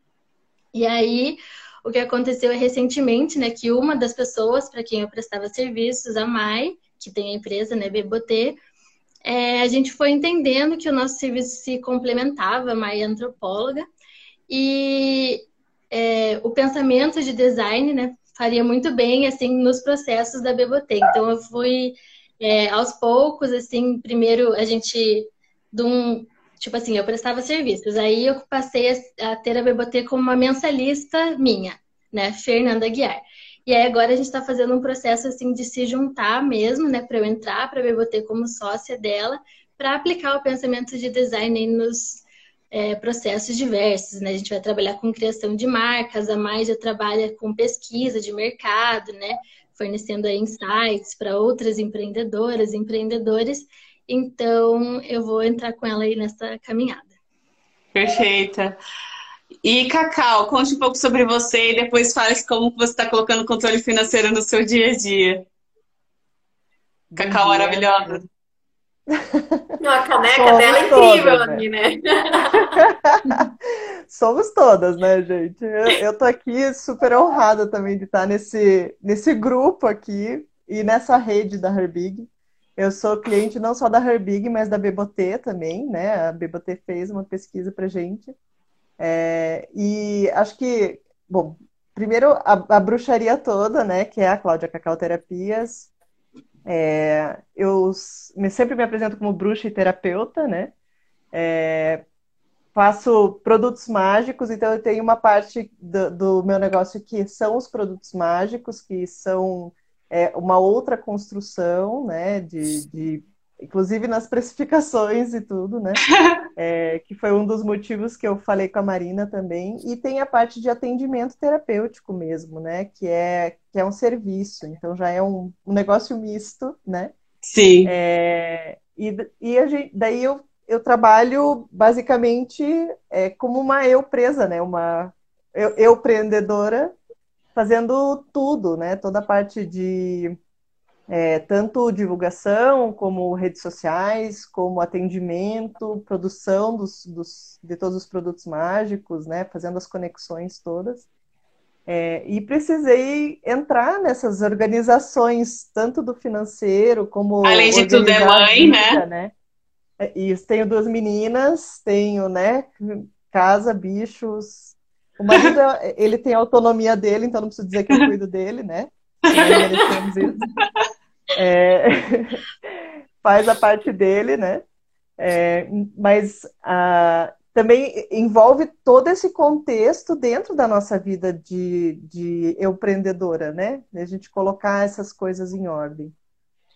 [SPEAKER 3] E aí, o que aconteceu recentemente, né, que uma das pessoas para quem eu prestava serviços, a Mai, que tem a empresa, né, Bebotê, é, a gente foi entendendo que o nosso serviço se complementava, a Mai é antropóloga, e é, o pensamento de design, né, faria muito bem, assim, nos processos da Bebotê. Então, eu fui, é, aos poucos, assim, primeiro a gente, de um, tipo assim, eu prestava serviços, aí eu passei a, ter a Bebotê como uma mensalista minha, né, Fernanda Guiar. E aí agora a gente está fazendo um processo, assim, de se juntar mesmo, né, para eu entrar para a Bebotê como sócia dela, para aplicar o pensamento de design nos é, processos diversos, né? A gente vai trabalhar com criação de marcas, a Mais já trabalha com pesquisa de mercado, né? Fornecendo insights para outras empreendedoras, empreendedores. Então, eu vou entrar com ela aí nessa caminhada.
[SPEAKER 1] Perfeita. E Cacau, conte um pouco sobre você e depois fale como você está colocando controle financeiro no seu dia a dia. Cacau maravilhosa.
[SPEAKER 2] Não, a caneca Somos dela é incrível todas, aqui, né?
[SPEAKER 4] né? Somos todas, né, gente? Eu, eu tô aqui super honrada também de estar nesse, nesse grupo aqui e nessa rede da Herbig. Eu sou cliente não só da Herbig, mas da Bebotê também, né? A Bebotê fez uma pesquisa pra gente. É, e acho que, bom, primeiro a, a bruxaria toda, né? Que é a Cláudia Cacau Terapias, é, eu me, sempre me apresento como bruxa e terapeuta, né? É, faço produtos mágicos, então eu tenho uma parte do, do, meu negócio que são os produtos mágicos, que são é, uma outra construção, né? De, de inclusive nas precificações e tudo, né? É, que foi um dos motivos que eu falei com a Marina também. E tem a parte de atendimento terapêutico mesmo, né? Que é, que é um serviço, então já é um, um negócio misto, né?
[SPEAKER 1] Sim.
[SPEAKER 4] É, e e a gente, daí eu, eu trabalho basicamente é, como uma eu presa, né? Uma eu, eu empreendedora fazendo tudo, né? Toda a parte de é, tanto divulgação, como redes sociais, como atendimento, produção dos, dos, de todos os produtos mágicos, né, fazendo as conexões todas. É, e precisei entrar nessas organizações, tanto do financeiro como.
[SPEAKER 1] Além de tudo, é mãe, vida, né? né?
[SPEAKER 4] É, isso, tenho duas meninas, tenho, né, casa, bichos. O marido, ele tem a autonomia dele, então não preciso dizer que eu cuido dele, né? É, faz a parte dele, né? É, mas a, também envolve todo esse contexto dentro da nossa vida de, de empreendedora, né? A gente colocar essas coisas em ordem.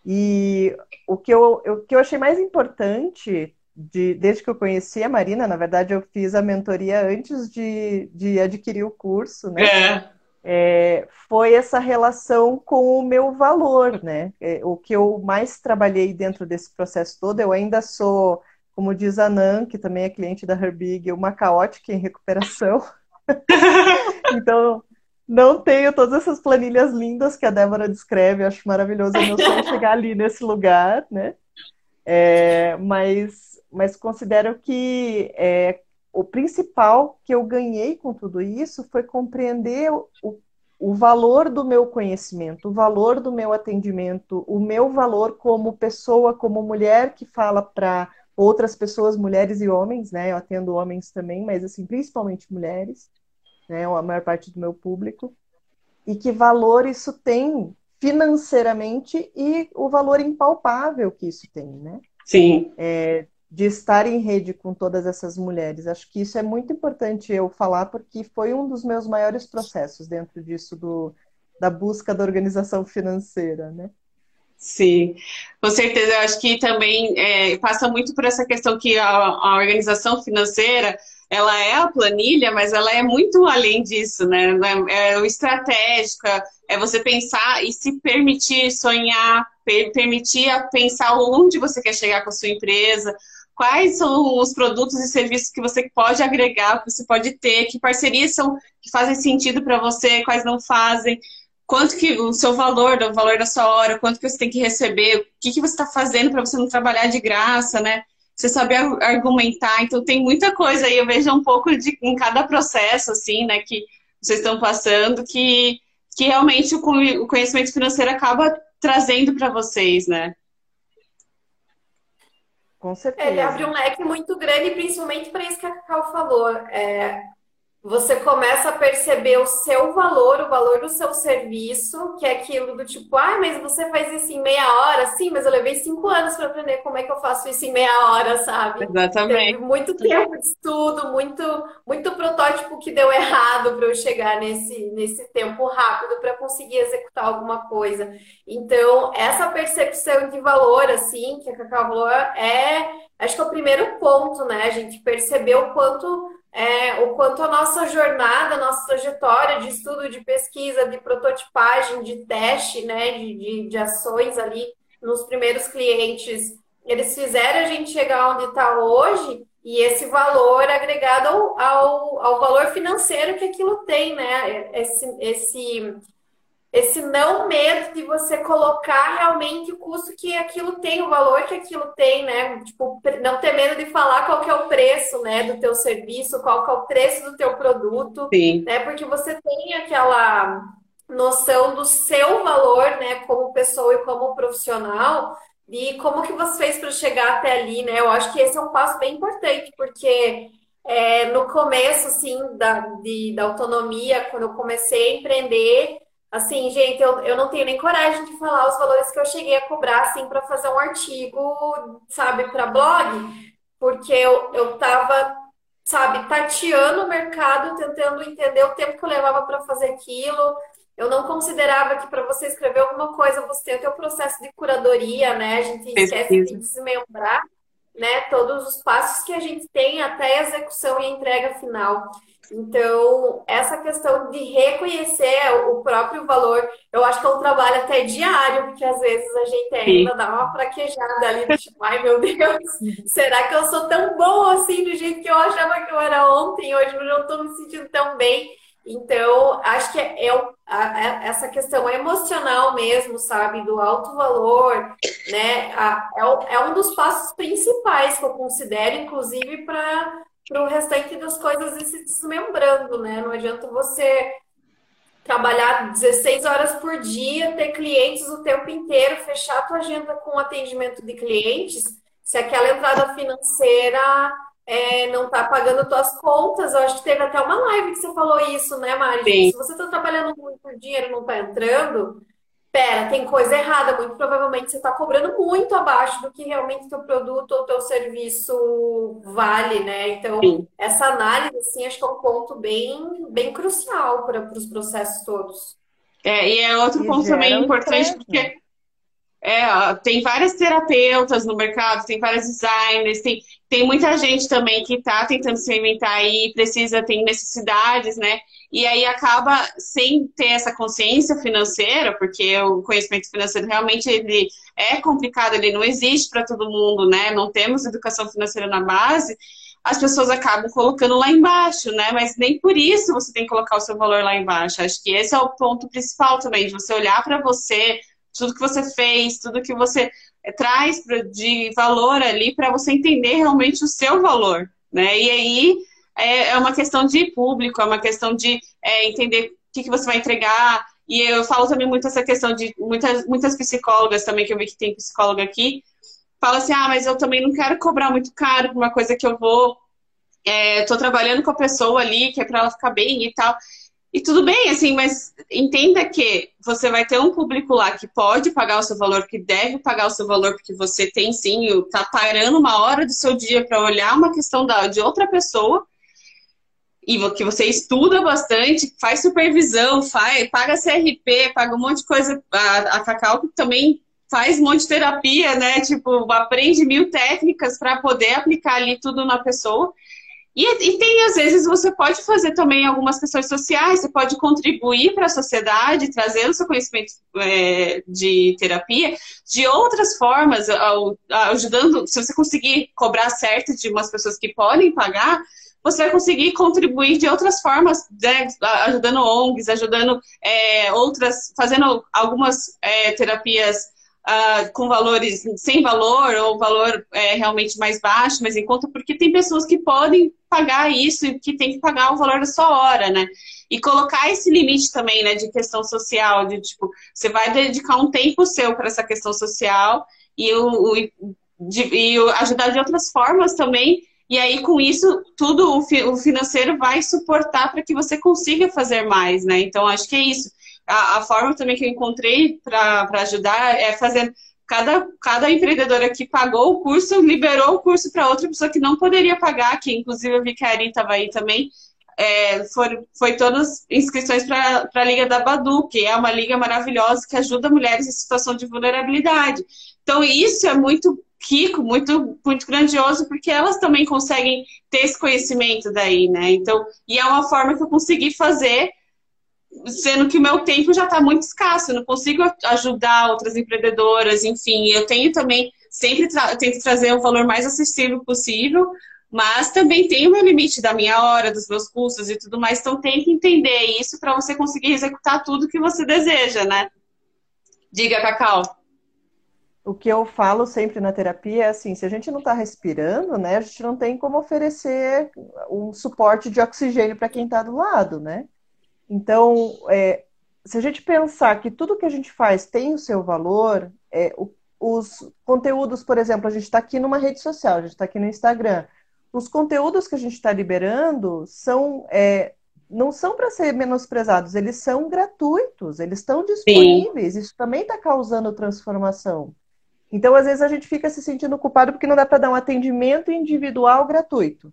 [SPEAKER 4] E o que eu, o que eu achei mais importante, de, desde que eu conheci a Marina, na verdade eu fiz a mentoria antes de, de adquirir o curso, né? É. É, foi essa relação com o meu valor, né? É, o que eu mais trabalhei dentro desse processo todo, eu ainda sou como diz a Nan, que também é cliente da Herbig, uma caótica em recuperação. então, não tenho todas essas planilhas lindas que a Débora descreve, acho maravilhoso. É meu sonho chegar ali nesse lugar, né? É, mas, mas considero que é, o principal que eu ganhei com tudo isso foi compreender o, o valor do meu conhecimento, o valor do meu atendimento, o meu valor como pessoa, como mulher que fala para outras pessoas, mulheres e homens, né? Eu atendo homens também, mas assim, principalmente mulheres, né? A maior parte do meu público. E que valor isso tem financeiramente e o valor impalpável que isso tem, né?
[SPEAKER 1] Sim.
[SPEAKER 4] É, de estar em rede com todas essas mulheres. Acho que isso é muito importante eu falar, porque foi um dos meus maiores processos dentro disso do, da busca da organização financeira, né?
[SPEAKER 1] Sim, com certeza. Eu acho que também é, passa muito por essa questão que a, a, organização financeira ela é a planilha, mas ela é muito além disso, né? É, é o estratégica, é você pensar e se permitir sonhar, per, permitir pensar onde você quer chegar com a sua empresa, quais são os produtos e serviços que você pode agregar, que você pode ter, que parcerias são que fazem sentido para você, quais não fazem quanto que o seu valor, o valor da sua hora, quanto que você tem que receber, o que, que você está fazendo para você não trabalhar de graça, né? Você saber argumentar, então tem muita coisa aí, eu vejo um pouco de em cada processo, assim, né, que vocês estão passando, que, que realmente o, conhecimento financeiro acaba trazendo para vocês, né?
[SPEAKER 4] Com certeza.
[SPEAKER 2] Ele abre um leque muito grande, principalmente para isso que a Cacau falou. É, você começa a perceber o seu valor, o valor do seu serviço, que é aquilo do tipo, ah, mas você faz isso em meia hora? Sim, mas eu levei cinco anos para aprender como é que eu faço isso em meia hora, sabe?
[SPEAKER 1] Exatamente.
[SPEAKER 2] Teve muito tempo de estudo, muito, muito protótipo que deu errado para eu chegar nesse, nesse tempo rápido para conseguir executar alguma coisa. Então, essa percepção de valor, assim, que a Cacau falou, é, acho que é o primeiro ponto, né? A gente perceber o quanto é, o quanto a nossa jornada, a nossa trajetória de estudo, de pesquisa, de prototipagem, de teste, né, de, de, de ações ali nos primeiros clientes, eles fizeram a gente chegar onde está hoje e esse valor agregado ao, ao, ao, valor financeiro que aquilo tem, né? Esse, esse esse não medo de você colocar realmente o custo que aquilo tem, o valor que aquilo tem, né? Tipo, não ter medo de falar qual que é o preço, né, do teu serviço, qual que é o preço do teu produto,
[SPEAKER 1] Sim.
[SPEAKER 2] né? Porque você tem aquela noção do seu valor, né, como pessoa e como profissional, e como que você fez para chegar até ali, né? Eu acho que esse é um passo bem importante, porque é, no começo, assim, da, de, da autonomia, quando eu comecei a empreender, Assim, gente, eu, eu não tenho nem coragem de falar os valores que eu cheguei a cobrar, assim, para fazer um artigo, sabe, para blog, porque eu, eu tava, sabe, tateando o mercado, tentando entender o tempo que eu levava para fazer aquilo. Eu não considerava que para você escrever alguma coisa, você tem o teu processo de curadoria, né? A gente esquece de desmembrar, né, todos os passos que a gente tem até a execução e entrega final. Então, essa questão de reconhecer o próprio valor, eu acho que é um trabalho até diário, porque às vezes a gente ainda Sim. dá uma fraquejada ali, tipo, ai meu Deus, será que eu sou tão bom assim do jeito que eu achava que eu era ontem? Hoje eu não estou me sentindo tão bem. Então, acho que é, é, é, essa questão emocional mesmo, sabe, do alto valor, né? É, é um dos passos principais que eu considero, inclusive, para para o restante das coisas ir se desmembrando, né? Não adianta você trabalhar 16 horas por dia, ter clientes o tempo inteiro, fechar a tua agenda com atendimento de clientes, se aquela entrada financeira é, não está pagando tuas contas, eu acho que teve até uma live que você falou isso, né, Mari? Sim. Se você está trabalhando muito, o dinheiro não está entrando, pera, tem coisa errada. Muito provavelmente você está cobrando muito abaixo do que realmente teu produto ou teu serviço vale, né? Então, Sim. essa análise, assim, acho que é um ponto bem, bem crucial para os processos todos.
[SPEAKER 1] É, e é outro e ponto também importante, porque é, tem várias terapeutas no mercado, tem vários designers, tem, tem muita gente também que está tentando reinventar aí, precisa, tem necessidades, né? E aí acaba sem ter essa consciência financeira, porque o conhecimento financeiro realmente ele é complicado, ele não existe para todo mundo, né? Não temos educação financeira na base, as pessoas acabam colocando lá embaixo, né? Mas nem por isso você tem que colocar o seu valor lá embaixo. Acho que esse é o ponto principal também, de você olhar para você, tudo que você fez, tudo que você eh, traz de valor ali para você entender realmente o seu valor, né? E aí é, é uma questão de público, é uma questão de é, entender o que, que você vai entregar. E eu falo também muito essa questão de muitas, muitas psicólogas também, que eu vi que tem psicóloga aqui, fala assim, ah, mas eu também não quero cobrar muito caro por uma coisa que eu vou. É, trabalhando com a pessoa ali, que é para ela ficar bem e tal. E tudo bem, assim, mas entenda que você vai ter um público lá que pode pagar o seu valor, que deve pagar o seu valor, porque você tem sim, tá parando uma hora do seu dia para olhar uma questão da, de outra pessoa e que você estuda bastante, faz supervisão, faz, paga CRP, paga um monte de coisa. A, a Cacau também faz um monte de terapia, né? Tipo, aprende mil técnicas para poder aplicar ali tudo na pessoa. E, e, tem, às vezes, você pode fazer também algumas questões sociais, você pode contribuir para a sociedade, trazendo seu conhecimento é, de terapia de outras formas, ajudando, se você conseguir cobrar certo de umas pessoas que podem pagar, você vai conseguir contribuir de outras formas, né? ajudando ONGs, ajudando é, outras, fazendo algumas é, terapias uh, com valores sem valor ou valor é, realmente mais baixo, mas em conta, porque tem pessoas que podem pagar isso e que tem que pagar o valor da sua hora, né? E colocar esse limite também, né, de questão social, de tipo, você vai dedicar um tempo seu para essa questão social e, o, o de, e ajudar de outras formas também. E aí, com isso, tudo o, o financeiro vai suportar para que você consiga fazer mais, né? Então, acho que é isso a, a forma também que eu encontrei para ajudar é fazer cada, cada empreendedora que pagou o curso liberou o curso para outra pessoa que não poderia pagar, que inclusive eu vi que a Ari estava aí também. É, foi, foi todas inscrições para a Liga da Badu, que é uma liga maravilhosa que ajuda mulheres em situação de vulnerabilidade. Então, isso é muito rico, muito, muito grandioso, porque elas também conseguem ter esse conhecimento daí, né? Então, e é uma forma que eu consegui fazer sendo que o meu tempo já está muito escasso, eu não consigo ajudar outras empreendedoras, enfim, eu tenho também, sempre tra tento trazer o valor mais acessível possível, mas também tem o meu limite da minha hora, dos meus custos e tudo mais, então tem que entender isso para você conseguir executar tudo que você deseja, né? Diga, Cacau.
[SPEAKER 4] O que eu falo sempre na terapia é assim, se a gente não está respirando, né, a gente não tem como oferecer um suporte de oxigênio para quem está do lado, né? Então, é, se a gente pensar que tudo que a gente faz tem o seu valor, é, o, os conteúdos, por exemplo, a gente está aqui numa rede social, a gente está aqui no Instagram. Os conteúdos que a gente está liberando são é, não são para ser menosprezados, eles são gratuitos, eles estão disponíveis. Sim. Isso também está causando transformação. Então, às vezes, a gente fica se sentindo culpado porque não dá para dar um atendimento individual gratuito.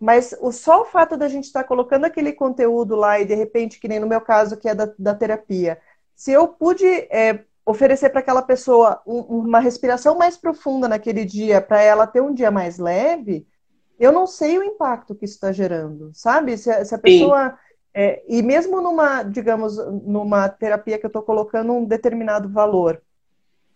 [SPEAKER 4] Mas o, só o fato da gente estar tá colocando aquele conteúdo lá e de repente, que nem no meu caso, que é da, da terapia, se eu pude é, oferecer para aquela pessoa um, uma respiração mais profunda naquele dia, para ela ter um dia mais leve, eu não sei o impacto que isso está gerando, sabe? Se, se a pessoa. É, e mesmo numa, digamos, numa terapia que eu estou colocando um determinado valor,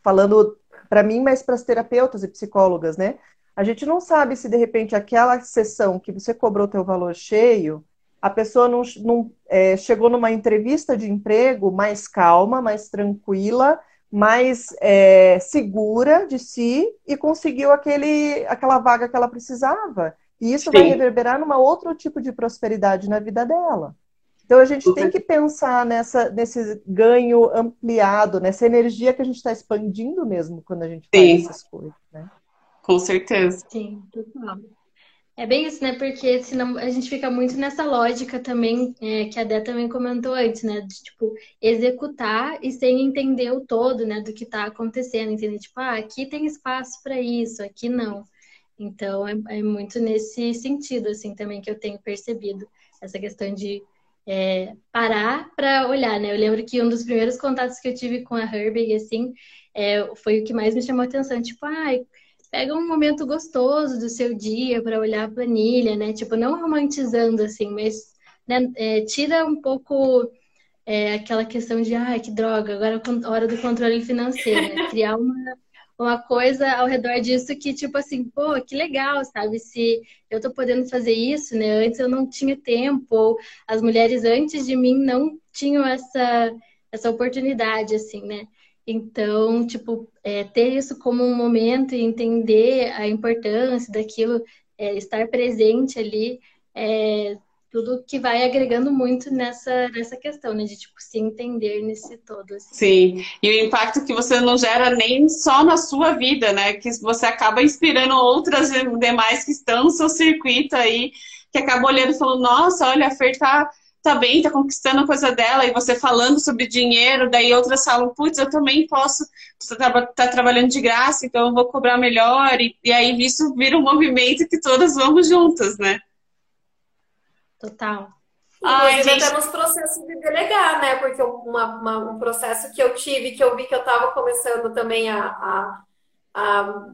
[SPEAKER 4] falando para mim, mas para as terapeutas e psicólogas, né? A gente não sabe se de repente aquela sessão que você cobrou teu valor cheio, a pessoa não, não é, chegou numa entrevista de emprego mais calma, mais tranquila, mais é, segura de si e conseguiu aquele, aquela vaga que ela precisava. E isso Sim. vai reverberar numa outro tipo de prosperidade na vida dela. Então a gente tem que pensar nessa, nesse ganho ampliado, nessa energia que a gente está expandindo mesmo quando a gente faz Sim. essas coisas, né?
[SPEAKER 1] Com certeza.
[SPEAKER 3] Sim, total. É bem isso, né? Porque senão a gente fica muito nessa lógica também, é, que a Dé também comentou antes, né? De, tipo, executar e sem entender o todo, né? Do que está acontecendo, entender? Tipo, ah, aqui tem espaço para isso, aqui não. Então, é, é, muito nesse sentido, assim, também que eu tenho percebido essa questão de é, parar para olhar, né? Eu lembro que um dos primeiros contatos que eu tive com a Herbig, assim, é, foi o que mais me chamou a atenção. Tipo, ah, pega um momento gostoso do seu dia para olhar a planilha, né? Tipo, não romantizando, assim, mas né, é, tira um pouco é, aquela questão de, ai, que droga, agora é a hora do controle financeiro, né? Criar uma uma coisa ao redor disso que, tipo assim, pô, que legal, sabe? Se eu tô podendo fazer isso, né? Antes eu não tinha tempo, ou as mulheres antes de mim não tinham essa, essa oportunidade, assim, né? Então, tipo, é, ter isso como um momento e entender a importância daquilo, é, estar presente ali, é, tudo que vai agregando muito nessa, nessa questão, né? De tipo, se entender nesse todo. Assim.
[SPEAKER 1] Sim, e o impacto que você não gera nem só na sua vida, né? Que você acaba inspirando outras demais que estão no seu circuito aí, que acabam olhando e falando, nossa, olha, a Fer tá, tá bem, tá conquistando a coisa dela, e você falando sobre dinheiro, daí outras falam, putz, eu também posso, você tá, tá, trabalhando de graça, então eu vou cobrar melhor, e, e aí isso vira um movimento que todas vamos juntas, né?
[SPEAKER 3] Total.
[SPEAKER 2] Inclusive, gente... até nos processos de delegar, né? Porque uma, uma, um processo que eu tive, que eu vi que eu estava começando também a, a, a,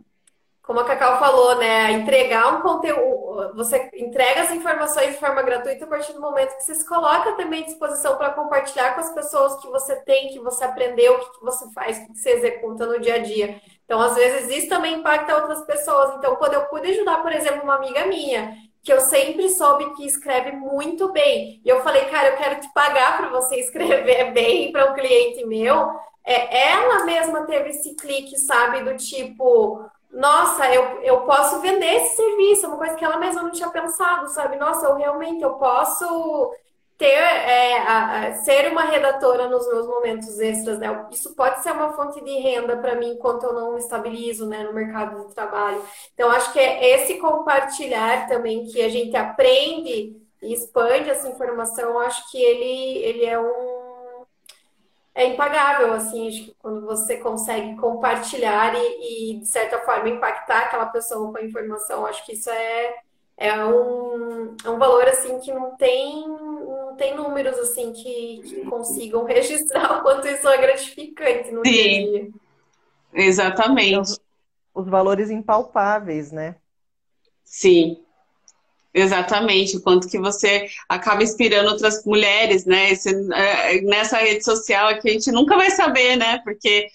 [SPEAKER 2] como a Cacau falou, né? Entregar um conteúdo. Você entrega as informações de forma gratuita a partir do momento que você se coloca também à disposição para compartilhar com as pessoas que você tem, que você aprendeu, o que você faz, o que você executa no dia a dia. Então, às vezes, isso também impacta outras pessoas. Então, quando eu pude ajudar, por exemplo, uma amiga minha que eu sempre soube que escreve muito bem. E eu falei, cara, eu quero te pagar para você escrever bem para um cliente meu. É, ela mesma teve esse clique, sabe, do tipo, nossa, eu, eu posso vender esse serviço, é uma coisa que ela mesma não tinha pensado, sabe? Nossa, eu realmente eu posso ter é, a, a, ser uma redatora nos meus momentos extras, né? Isso pode ser uma fonte de renda para mim enquanto eu não me estabilizo, né, no mercado de trabalho. Então acho que é esse compartilhar também que a gente aprende e expande essa informação, acho que ele ele é um é impagável, assim, acho que quando você consegue compartilhar e, e, de certa forma, impactar aquela pessoa com a informação, acho que isso é, é, um, é um valor, assim, que não tem tem números assim que, que consigam registrar o quanto isso é gratificante no Sim. dia a dia.
[SPEAKER 1] Exatamente. Os,
[SPEAKER 4] os valores impalpáveis, né?
[SPEAKER 1] Sim. Exatamente, o quanto que você acaba inspirando outras mulheres, né? Esse, é, nessa rede social que a gente nunca vai saber, né? Porque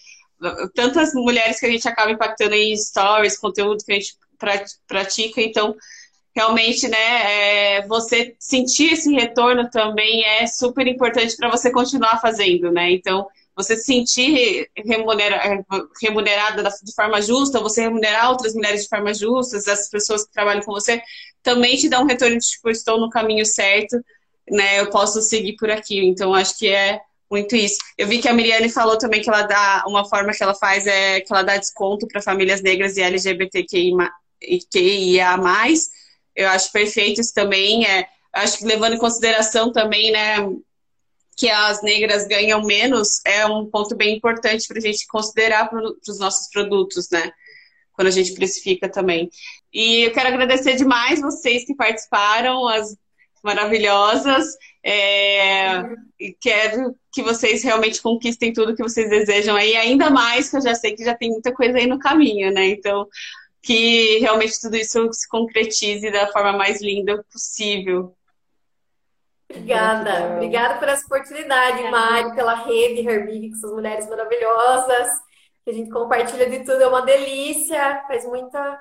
[SPEAKER 1] tantas mulheres que a gente acaba impactando em stories, conteúdo que a gente pratica, então realmente, né, é, você sentir esse retorno também é super importante para você continuar fazendo, né? Então, você se sentir remunera, é, remunerada de forma justa, você remunerar outras mulheres de forma justa, as pessoas que trabalham com você, também te dá um retorno de, tipo, estou no caminho certo, né, eu posso seguir por aqui. Então, acho que é muito isso. Eu vi que a Miriane falou também que ela dá, uma forma que ela faz é que ela dá desconto para famílias negras e LGBTQIA+, eu acho perfeito isso também. É, acho que levando em consideração também, né, que as negras ganham menos, é um ponto bem importante para a gente considerar para os nossos produtos, né? Quando a gente precifica também. E eu quero agradecer demais vocês que participaram, as maravilhosas. É, e quero que vocês realmente conquistem tudo que vocês desejam aí, ainda mais que eu já sei que já tem muita coisa aí no caminho, né? Então, que realmente tudo isso se concretize da forma mais linda possível.
[SPEAKER 2] Obrigada, obrigada por essa oportunidade, Mari, pela rede Herbig, com essas mulheres maravilhosas, que a gente compartilha de tudo, é uma delícia, faz muita,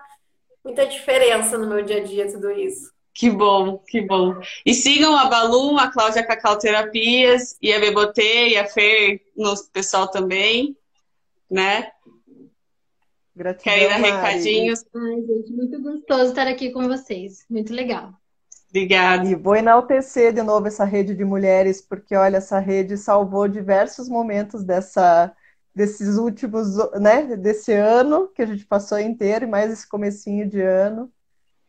[SPEAKER 2] muita diferença no meu dia a dia tudo isso.
[SPEAKER 1] Que bom, que bom. E sigam a Balum, a Cláudia Cacau Terapias, e a Bebotê, e a Fer, no pessoal também, né?
[SPEAKER 4] Gratidão. Querem dar
[SPEAKER 1] recadinhos?
[SPEAKER 3] Ai, gente, muito gostoso estar aqui com vocês. Muito legal.
[SPEAKER 1] Obrigada.
[SPEAKER 4] E vou enaltecer de novo essa rede de mulheres, porque olha, essa rede salvou diversos momentos dessa, desses últimos, né, desse ano que a gente passou inteiro e mais esse comecinho de ano.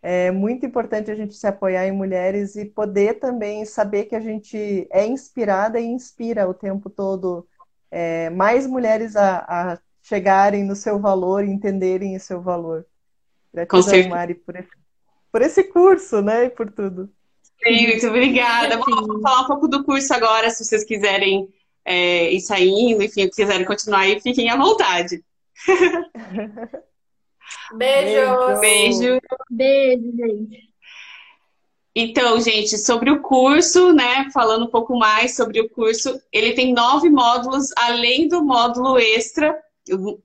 [SPEAKER 4] É muito importante a gente se apoiar em mulheres e poder também saber que a gente é inspirada e inspira o tempo todo é, mais mulheres a, a, chegarem no seu valor e entenderem o seu valor. Gratidão, Mari, por esse, por esse curso, né, e por tudo.
[SPEAKER 1] Sim, muito obrigada. Vou falar um pouco do curso agora, se vocês quiserem é, ir saindo, enfim, quiserem continuar aí, fiquem à vontade.
[SPEAKER 2] Beijo.
[SPEAKER 1] Beijo.
[SPEAKER 3] Beijo, gente.
[SPEAKER 1] Então, gente, sobre o curso, né? Falando um pouco mais sobre o curso, ele tem nove módulos, além do módulo extra,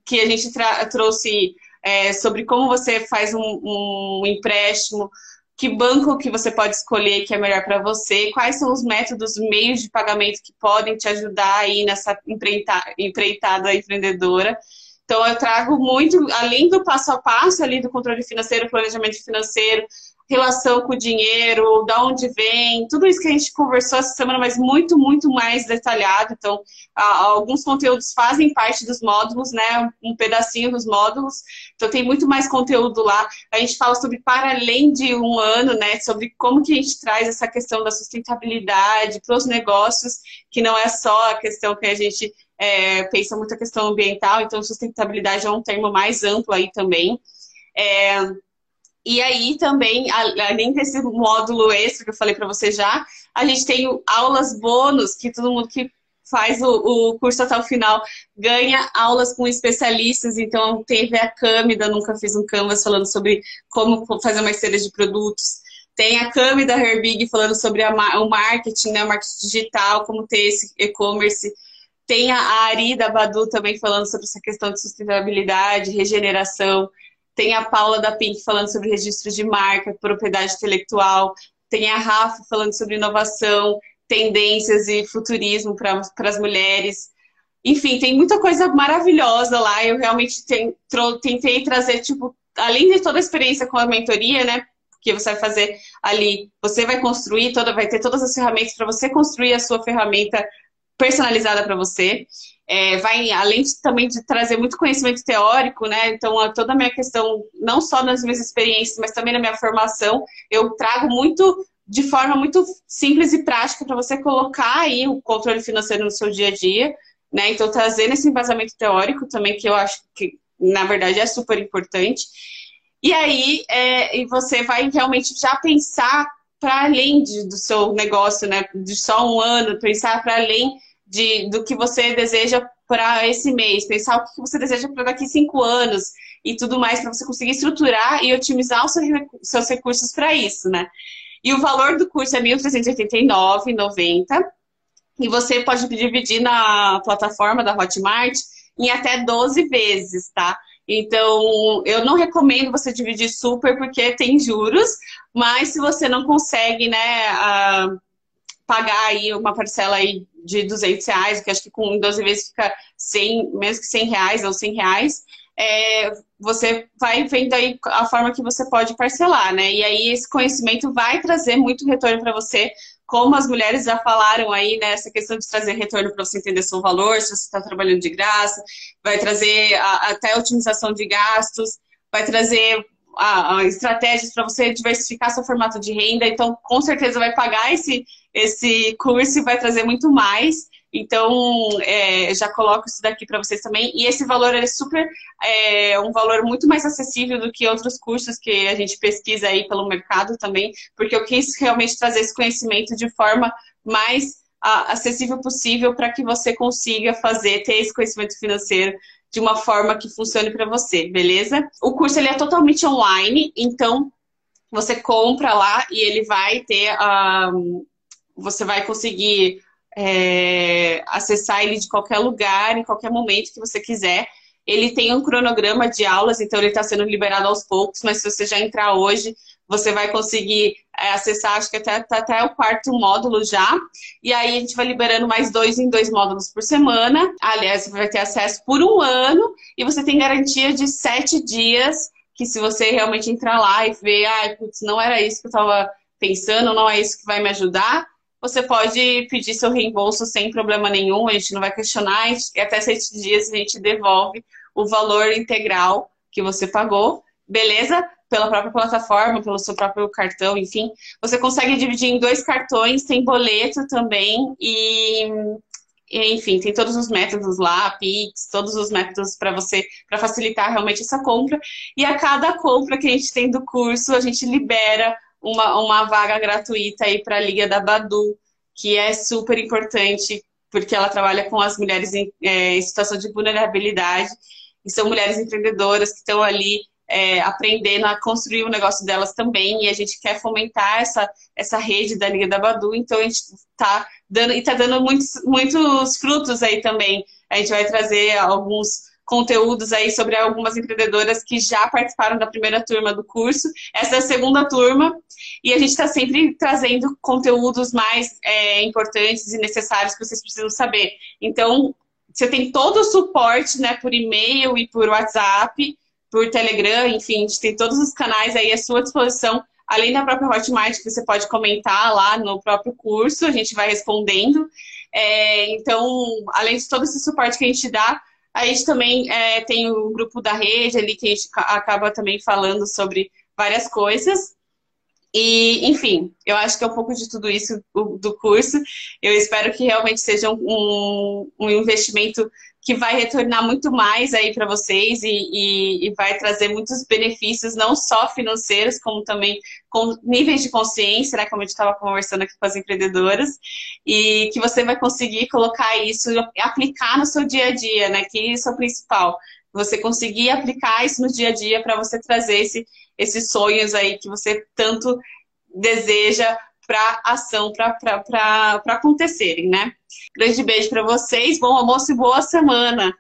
[SPEAKER 1] que a gente trouxe é, sobre como você faz um, um, empréstimo, que banco que você pode escolher que é melhor para você, quais são os métodos, meios de pagamento que podem te ajudar aí nessa empreitada empreendedora. Então, eu trago muito, além do passo a passo ali do controle financeiro, planejamento financeiro, relação com o dinheiro, da onde vem, tudo isso que a gente conversou essa semana, mas muito, muito mais detalhado. Então, alguns conteúdos fazem parte dos módulos, né? Um pedacinho dos módulos. Então, tem muito mais conteúdo lá. A gente fala sobre para além de um ano, né? Sobre como que a gente traz essa questão da sustentabilidade para os negócios, que não é só a questão que a gente é, pensa muito a questão ambiental, então sustentabilidade é um termo mais amplo aí também. É, e aí também, além desse módulo extra que eu falei para você já, a gente tem aulas bônus, que todo mundo que faz o, o, curso até o final ganha aulas com especialistas. Então, teve a Câmida, nunca fiz um Canvas falando sobre como fazer uma esteira de produtos. Tem a Cami da Herbig falando sobre a, o marketing, né, o marketing digital, como ter esse e-commerce. Tem a Ari da Badu também falando sobre essa questão de sustentabilidade, regeneração. Tem a Paula da Pink falando sobre registro de marca, propriedade intelectual. Tem a Rafa falando sobre inovação, tendências e futurismo para as mulheres. Enfim, tem muita coisa maravilhosa lá. Eu realmente tentei trazer, tipo, além de toda a experiência com a mentoria, né? Que você vai fazer ali, você vai construir toda, vai ter todas as ferramentas para você construir a sua ferramenta personalizada para você. É, vai além de, também de trazer muito conhecimento teórico, né? Então, toda a minha questão, não só nas minhas experiências, mas também na minha formação, eu trago muito de forma muito simples e prática para você colocar aí o controle financeiro no seu dia a dia, né? Então, trazendo esse embasamento teórico também, que eu acho que, na verdade, é super importante. E aí, é, e você vai realmente já pensar para além de, do seu negócio, né? De só um ano, pensar para além de, do que você deseja para esse mês, pensar o que você deseja para daqui cinco anos e tudo mais, para você conseguir estruturar e otimizar os seus recursos para isso, né? E o valor do curso é R$ 1.389,90 e você pode dividir na plataforma da Hotmart em até 12 vezes, tá? Então, eu não recomendo você dividir super porque tem juros, mas se você não consegue, né, uh, pagar aí uma parcela aí de 200 reais, que acho que com 12 vezes fica 100, mesmo que 100 reais ou 100 reais, é, você vai vendo aí a forma que você pode parcelar, né? E aí esse conhecimento vai trazer muito retorno para você, como as mulheres já falaram aí, né? Essa questão de trazer retorno para você entender seu valor, se você está trabalhando de graça, vai trazer a, até otimização de gastos, vai trazer estratégias para você diversificar seu formato de renda. Então, com certeza vai pagar esse, esse curso e vai trazer muito mais. Então, é, já coloco isso daqui para vocês também. E esse valor é super, é um valor muito mais acessível do que outros cursos que a gente pesquisa aí pelo mercado também, porque eu quis realmente trazer esse conhecimento de forma mais acessível possível para que você consiga fazer, ter esse conhecimento financeiro de uma forma que funcione para você, beleza? O curso ele é totalmente online, então você compra lá e ele vai ter, um, você vai conseguir é, acessar ele de qualquer lugar, em qualquer momento que você quiser. Ele tem um cronograma de aulas, então ele está sendo liberado aos poucos, mas se você já entrar hoje, você vai conseguir é, acessar, acho que até, tá até o quarto módulo já. E aí a gente vai liberando mais dois em dois módulos por semana. Aliás, você vai ter acesso por um ano e você tem garantia de sete dias, que se você realmente entrar lá e ver, ah, putz, não era isso que eu estava pensando, não é isso que vai me ajudar, você pode pedir seu reembolso sem problema nenhum, a gente não vai questionar, e até sete dias a gente devolve o valor integral que você pagou, beleza? Pela própria plataforma, pelo seu próprio cartão, enfim. Você consegue dividir em dois cartões, tem boleto também, e enfim, tem todos os métodos lá, Pix, todos os métodos para você, para facilitar realmente essa compra. E a cada compra que a gente tem do curso, a gente libera uma, uma vaga gratuita aí para a Liga da Badu, que é super importante, porque ela trabalha com as mulheres em, é, em situação de vulnerabilidade, e são mulheres empreendedoras que estão ali é, aprendendo a construir o negócio delas também, e a gente quer fomentar essa, essa rede da Liga da Badu, então a gente está dando, e está dando muitos, muitos frutos aí também. A gente vai trazer alguns conteúdos aí sobre algumas empreendedoras que já participaram da primeira turma do curso. Essa é a segunda turma e a gente está sempre trazendo conteúdos mais é, importantes e necessários que vocês precisam saber. Então, você tem todo o suporte né, por e-mail e por WhatsApp, por Telegram, enfim, a gente tem todos os canais aí à sua disposição além da própria Hotmart, que você pode comentar lá no próprio curso, a gente vai respondendo. É, então, além de todo esse suporte que a gente dá, a gente também é, tem o grupo da rede ali, que a gente acaba também falando sobre várias coisas. E, enfim, eu acho que é um pouco de tudo isso do curso. Eu espero que realmente seja um, um investimento que vai retornar muito mais aí para vocês e, e, e, vai trazer muitos benefícios, não só financeiros, como também com níveis de consciência, né, como a gente estava conversando aqui com as empreendedoras, e que você vai conseguir colocar isso, aplicar no seu dia a dia, né, que isso é o principal. Você conseguir aplicar isso no dia a dia para você trazer esse, esses sonhos aí que você tanto deseja para ação, para acontecerem, né? Grande beijo para vocês, bom almoço e boa semana!